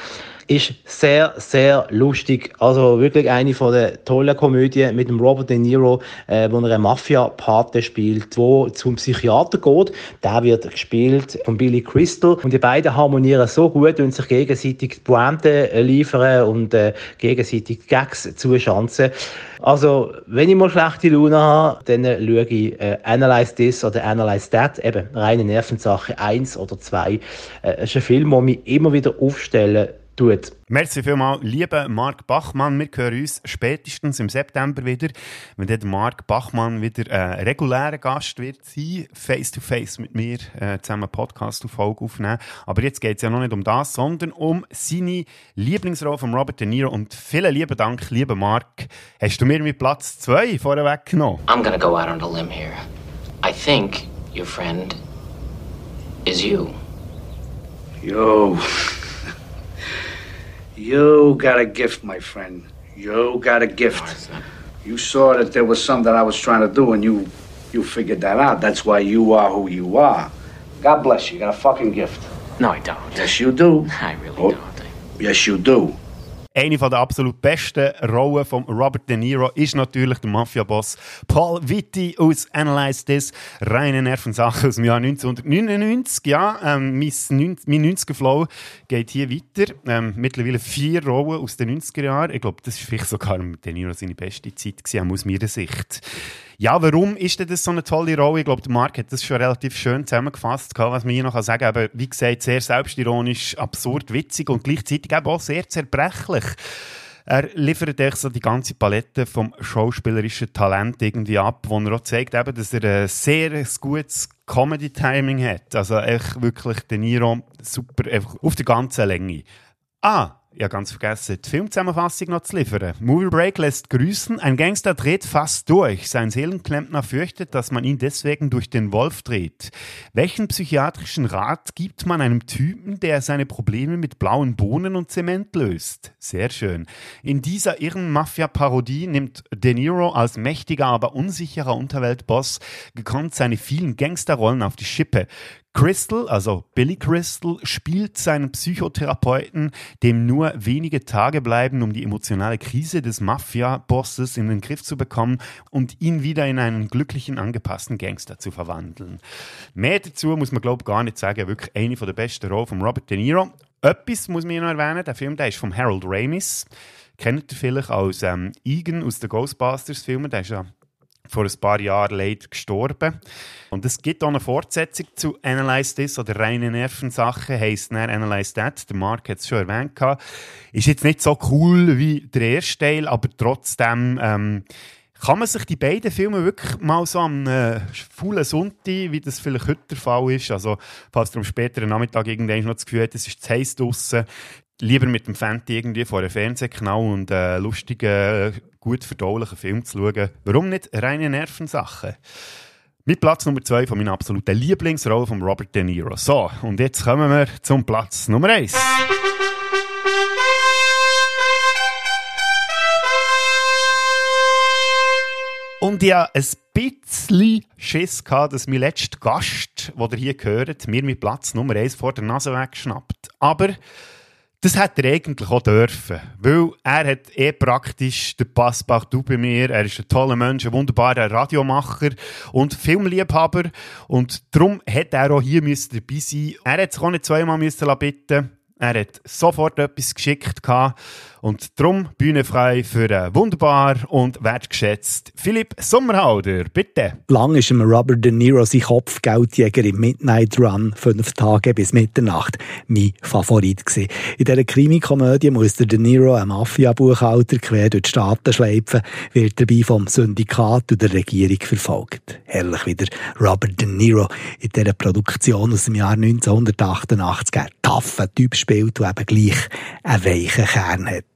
ist sehr, sehr lustig. Also wirklich eine von der tollen Komödien mit dem Robert De Niro, äh, wo er einen Mafia-Pate spielt, wo zum Psychiater geht. Der wird gespielt von Billy Crystal und die beiden harmonieren so gut und sich gegenseitig Pointe liefern und äh, gegenseitig Gags zuschanzen. Also, wenn ich mal schlechte Laune habe, dann schaue ich äh, Analyze This oder Analyze That, eben reine Nervensache 1 oder 2. Äh, es ist ein Film, der mich immer wieder aufstellen tut. Merci vielmals, lieber Marc Bachmann. Wir hören uns spätestens im September wieder, wenn der Marc Bachmann wieder ein regulärer Gast wird sein, face to face mit mir äh, zusammen Podcast auf Folge aufnehmen. Aber jetzt geht es ja noch nicht um das, sondern um seine Lieblingsrolle von Robert De Niro. Und vielen lieben Dank, lieber Marc. Hast du mir mit Platz 2 vorweg genommen? I'm gonna go out on a limb here. I think your friend is you. Yo. You got a gift, my friend. You got a gift. You saw that there was something that I was trying to do, and you you figured that out. That's why you are who you are. God bless you. You got a fucking gift. No, I don't. Yes, you do. I really Oh, don't. Yes, you do. Eine der absolut besten Rollen von Robert De Niro ist natürlich der Mafia-Boss Paul Vitti aus Analyze This. Reine Nervensache aus dem Jahr 1999. Ja, ähm, mein, 90, mein 90er-Flow geht hier weiter. Ähm, mittlerweile vier Rollen aus den 90er Jahren. Ich glaube, das ist vielleicht sogar De Niro seine beste Zeit gewesen, aus meiner Sicht. Ja, warum ist denn das so eine tolle Rolle? Ich glaube, der Marc hat das schon relativ schön zusammengefasst, was man hier noch sagen kann. Aber wie gesagt, sehr selbstironisch, absurd, witzig und gleichzeitig eben auch sehr zerbrechlich. Er liefert echt so die ganze Palette vom schauspielerischen Talent irgendwie ab, wo er auch zeigt, eben, dass er ein sehr gutes Comedy-Timing hat. Also echt wirklich De Niro super, einfach auf der ganzen Länge. Ah, ja, ganz vergessen, die Filmzusammenfassung noch zu liefern. Movie Break lässt grüßen. Ein Gangster dreht fast durch. Sein Seelenklempner fürchtet, dass man ihn deswegen durch den Wolf dreht. Welchen psychiatrischen Rat gibt man einem Typen, der seine Probleme mit blauen Bohnen und Zement löst? Sehr schön. In dieser irren Mafia-Parodie nimmt De Niro als mächtiger, aber unsicherer Unterweltboss gekonnt seine vielen Gangsterrollen auf die Schippe. Crystal, also Billy Crystal, spielt seinen Psychotherapeuten, dem nur wenige Tage bleiben, um die emotionale Krise des Mafia-Bosses in den Griff zu bekommen und ihn wieder in einen glücklichen, angepassten Gangster zu verwandeln. Mehr dazu muss man, glaube ich, gar nicht sagen. Wirklich eine der besten Rollen von Robert De Niro. Etwas muss man hier noch erwähnen, der Film der ist von Harold Ramis. Kennt ihr vielleicht als ähm, Egan aus den Ghostbusters-Filmen, der ist ja vor ein paar Jahren leider gestorben. Und es gibt auch eine Fortsetzung zu Analyze This oder reine Nervensachen, heisst dann Analyze That. Der Mark hat es schon erwähnt. Ist jetzt nicht so cool wie der erste Teil, aber trotzdem ähm, kann man sich die beiden Filme wirklich mal so am äh, faulen Sonntag, wie das vielleicht heute der Fall ist, also falls du am späteren Nachmittag irgendwann noch das Gefühl hast, es ist zu heiß draussen, lieber mit dem Fenty irgendwie vor einem Fernsehknall und äh, lustigen, gut verdaulichen Film zu schauen. Warum nicht reine Nervensachen? Mit Platz Nummer zwei von meiner absoluten Lieblingsrolle von Robert De Niro. So, und jetzt kommen wir zum Platz Nummer eins. Und ich hatte ein bisschen Schiss, gehabt, dass mein letzter Gast, der hier gehört, mir mit Platz Nummer 1 vor der Nase wegschnappt. Aber das hätte er eigentlich auch dürfen. Weil er hat eh praktisch den Passepartout bei mir. Er ist ein toller Mensch, ein wunderbarer Radiomacher und Filmliebhaber. Und darum hätte er auch hier müssen dabei sein Er hat sich auch nicht zweimal müssen bitten Er hat sofort etwas geschickt gehabt. Und darum Bühne frei für einen wunderbar und wertgeschätzt Philipp Sommerhalder. Bitte. Lang ist Robert De Niro sein Kopfgeldjäger im Midnight Run, fünf Tage bis Mitternacht, mein Favorit gewesen. In dieser Krimikomödie muss der De Niro, ein Mafia-Buchhalter, quer durch die Staaten schleifen, wird dabei vom Syndikat und der Regierung verfolgt. Herrlich wieder Robert De Niro in dieser Produktion aus dem Jahr 1988 ein taffer Typ spielt, der eben gleich einen weichen Kern hat.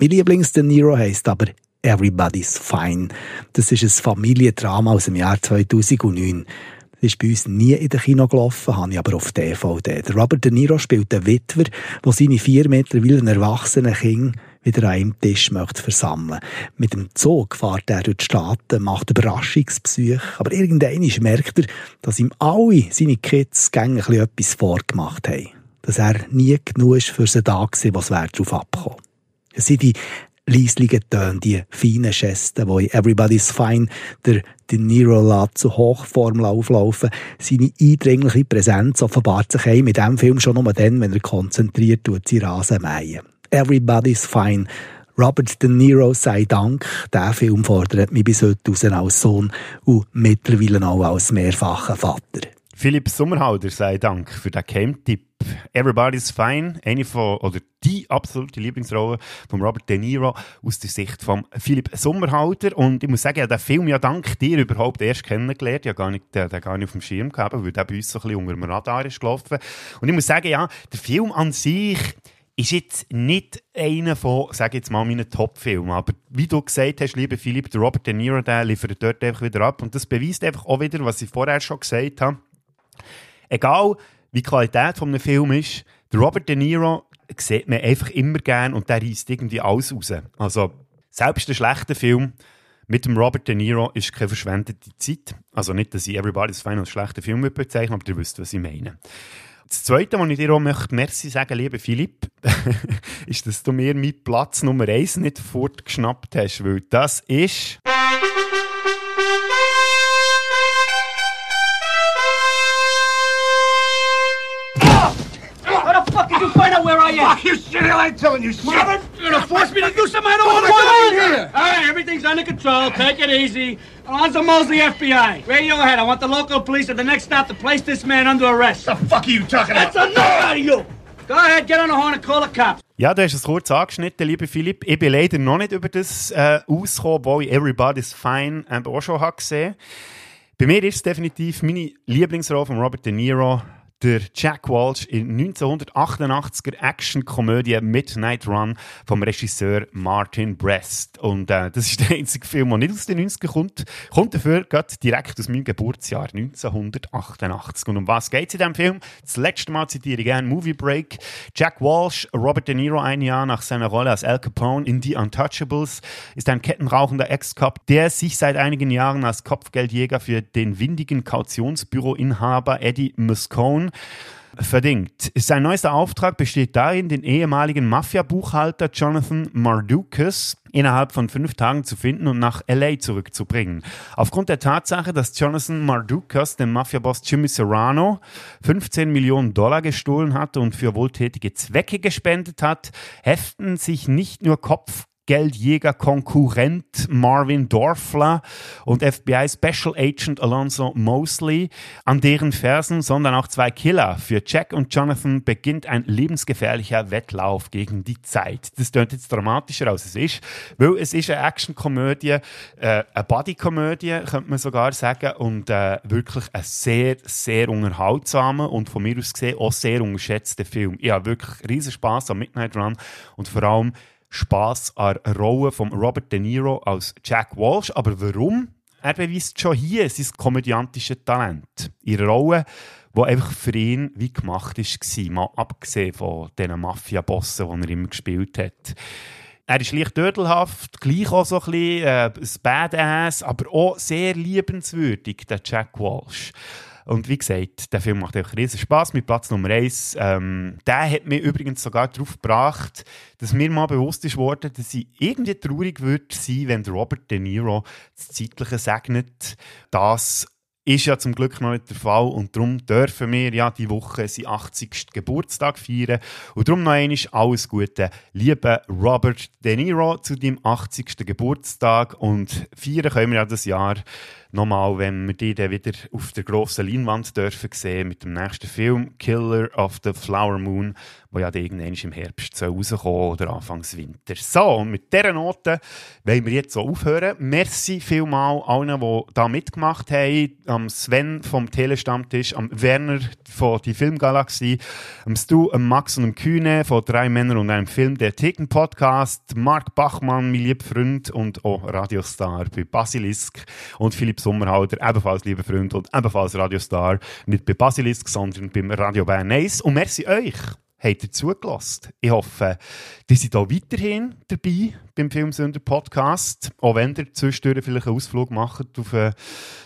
Mein Lieblings-De Niro heisst aber Everybody's Fine. Das ist ein Familiendrama aus dem Jahr 2009. Das ist bei uns nie in den Kino gelaufen, habe ich aber auf DVD. Der Robert De Niro spielt einen Witwer, der seine vier mittlerweile erwachsenen Kinder wieder an einem Tisch möchte versammeln. Mit dem Zug fährt er durch die Staaten, macht Überraschungsbesuche, aber irgendwann merkt er, dass ihm alle seine Kids gängig etwas vorgemacht haben. Dass er nie genug ist für sie da gewesen, was wäre darauf abgekommen. Es sind die leislichen Töne, die feinen Gesten, die in Everybody's Fine der De Niro lässt zu Hochform auflaufen. Seine eindringliche Präsenz offenbart sich in diesem Film schon nur dann, wenn er konzentriert tut, sie Rasen mähen. Everybody's Fine. Robert De Niro sei Dank, der Film fordert mich bis heute raus als Sohn und mittlerweile auch als mehrfacher Vater. Philipp Sommerhalder sei Dank für den Geheimtipp. Everybody's Fine, eine von, oder die absolute Lieblingsrolle von Robert De Niro aus der Sicht von Philipp Sommerhalder. Und ich muss sagen, ich habe den Film ja dank dir überhaupt erst kennengelernt. Ich habe gar nicht, den, den gar nicht auf dem Schirm gehabt, weil der bei uns so ein bisschen unter dem Radar ist gelaufen. Und ich muss sagen, ja, der Film an sich ist jetzt nicht einer von, sage jetzt mal, meinen Top-Filmen. Aber wie du gesagt hast, lieber Philipp, der Robert De Niro, der liefert dort einfach wieder ab. Und das beweist einfach auch wieder, was ich vorher schon gesagt habe egal wie die Qualität von einem Film ist, der Robert De Niro sieht man einfach immer gern und der reißt irgendwie alles raus. Also, selbst ein schlechter Film mit dem Robert De Niro ist keine verschwendete Zeit. Also nicht, dass ich Everybody's Fine als schlechten Film bezeichne, aber ihr wisst, was ich meine. Das Zweite, was ich dir auch möchte, merci sagen, lieber Philipp, ist, dass du mir meinen Platz Nummer 1 nicht fortgeschnappt hast, weil das ist... find out where I am? Fuck you, shit! I ain't telling you shit. Robert, you're gonna force me to do something I don't want to do. going here? All right, everything's under control. Take it easy. Alonzo Mosley, FBI. Radio ahead. I want the local police at the next stop to place this man under arrest. What the fuck are you talking about? That's enough out of you. Go ahead, get on the horn and call the cops. Ja, du hast es kurz angeschnitten, lieber Philipp. Ich bin leider noch nicht über das äh, ausgekommen, obwohl ich Everybody's Fine äh, auch schon habe gesehen Bei mir ist es definitiv meine Lieblingsrolle von Robert De Niro, der Jack Walsh in 1988er Action-Komödie Midnight Run vom Regisseur Martin Brest. Und äh, das ist der einzige Film, der nicht aus den 90ern kommt. Kommt dafür gerade direkt aus meinem Geburtsjahr 1988. Und um was geht es in diesem Film? Das letzte Mal zitiere ich gerne Movie Break. Jack Walsh, Robert De Niro ein Jahr nach seiner Rolle als Al Capone in The Untouchables, ist ein kettenrauchender Ex-Cop, der sich seit einigen Jahren als Kopfgeldjäger für den windigen Kautionsbüroinhaber Eddie Muscone verdingt. Sein neuester Auftrag besteht darin, den ehemaligen Mafia-Buchhalter Jonathan Mardukas innerhalb von fünf Tagen zu finden und nach LA zurückzubringen. Aufgrund der Tatsache, dass Jonathan Mardukas dem Mafia-Boss Jimmy Serrano 15 Millionen Dollar gestohlen hat und für wohltätige Zwecke gespendet hat, heften sich nicht nur Kopf Geldjäger-Konkurrent Marvin Dorfler und FBI Special Agent Alonso Mosley an deren Fersen, sondern auch zwei Killer. Für Jack und Jonathan beginnt ein lebensgefährlicher Wettlauf gegen die Zeit. Das klingt jetzt dramatischer, als es ist, weil es ist eine Actionkomödie, äh, eine Bodykomödie, könnte man sogar sagen, und äh, wirklich ein sehr, sehr unterhaltsamer und von mir aus gesehen auch sehr unterschätzter Film. Ich habe wirklich riesen Spaß am Midnight Run und vor allem Spaß an der Rolle von Robert De Niro als Jack Walsh. Aber warum? Er beweist schon hier sein komödiantisches Talent. Ihre Rolle, die einfach für ihn wie gemacht war, mal abgesehen von diesen Mafia-Bossen, die er immer gespielt hat. Er ist leicht dödelhaft, gleich auch so ein bisschen äh, ein Badass, aber auch sehr liebenswürdig, der Jack Walsh. Und wie gesagt, der Film macht einfach riesen Spaß mit Platz Nummer 1. Ähm, der hat mich übrigens sogar darauf gebracht, dass mir mal bewusst ist worden, dass ich irgendwie traurig würde sein, wenn Robert De Niro das Zeitliche segnet, das ist ja zum Glück noch nicht der Fall und darum dürfen wir ja die Woche seinen 80. Geburtstag feiern und darum noch einmal alles Gute, lieber Robert De Niro, zu deinem 80. Geburtstag und feiern können wir ja das Jahr nochmal, wenn wir die dann wieder auf der grossen Leinwand dürfen sehen mit dem nächsten Film Killer of the Flower Moon, wo ja irgendwann im Herbst rauskommen oder Anfangs Winter. So, und mit dieser Note wollen wir jetzt so aufhören. Merci vielmal allen, die da mitgemacht haben. Am Sven vom Telestammtisch, am Werner von die Filmgalaxie, am Stu, am Max und am Kühne von Drei Männer und einem Film, der Ticken Podcast, Marc Bachmann, mein lieber Freund und auch Radiostar bei Basilisk und Philipp Sommerhalter, ebenfalls lieber Freund und ebenfalls Radiostar, nicht bei Basilisk, sondern beim Radio Bern 1. Und merci euch habt ihr zugelassen. Ich hoffe, ihr seid auch weiterhin dabei beim Filmsünder Podcast, auch wenn ihr zwischendurch vielleicht einen Ausflug macht auf äh,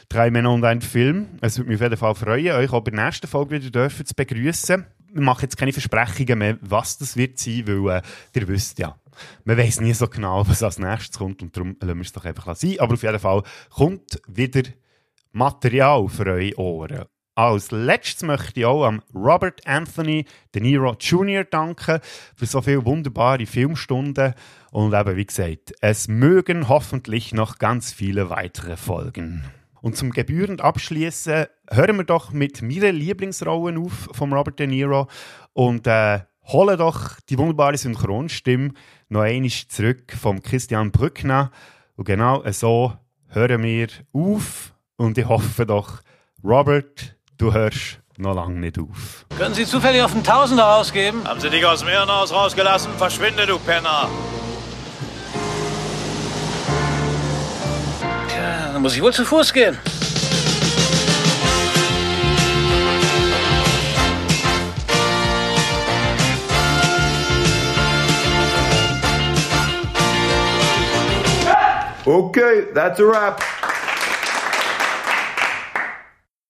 drei Männer und einen Film. Es würde mich auf jeden Fall freuen, euch auch bei der nächsten Folge wieder dürfen zu begrüßen. Ich mache jetzt keine Versprechungen mehr, was das wird sein, weil äh, ihr wisst ja, man weiß nie so genau, was als nächstes kommt und darum lassen wir es doch einfach sein. Aber auf jeden Fall kommt wieder Material für eure Ohren. Als letztes möchte ich auch Robert Anthony De Niro Jr. danken für so viele wunderbare Filmstunden. Und eben, wie gesagt, es mögen hoffentlich noch ganz viele weitere Folgen. Und zum gebührend abschließen hören wir doch mit meiner Lieblingsrolle auf von Robert De Niro und äh, holen doch die wunderbare Synchronstimme noch einmal zurück vom Christian Brückner. Und genau so hören wir auf. Und ich hoffe doch, Robert, du hörst noch lange nicht auf. Können Sie zufällig auf einen Tausender ausgeben? Haben Sie dich aus dem Irrenhaus rausgelassen? Verschwinde, du Penner! Tja, dann muss ich wohl zu Fuß gehen. Okay, that's a wrap.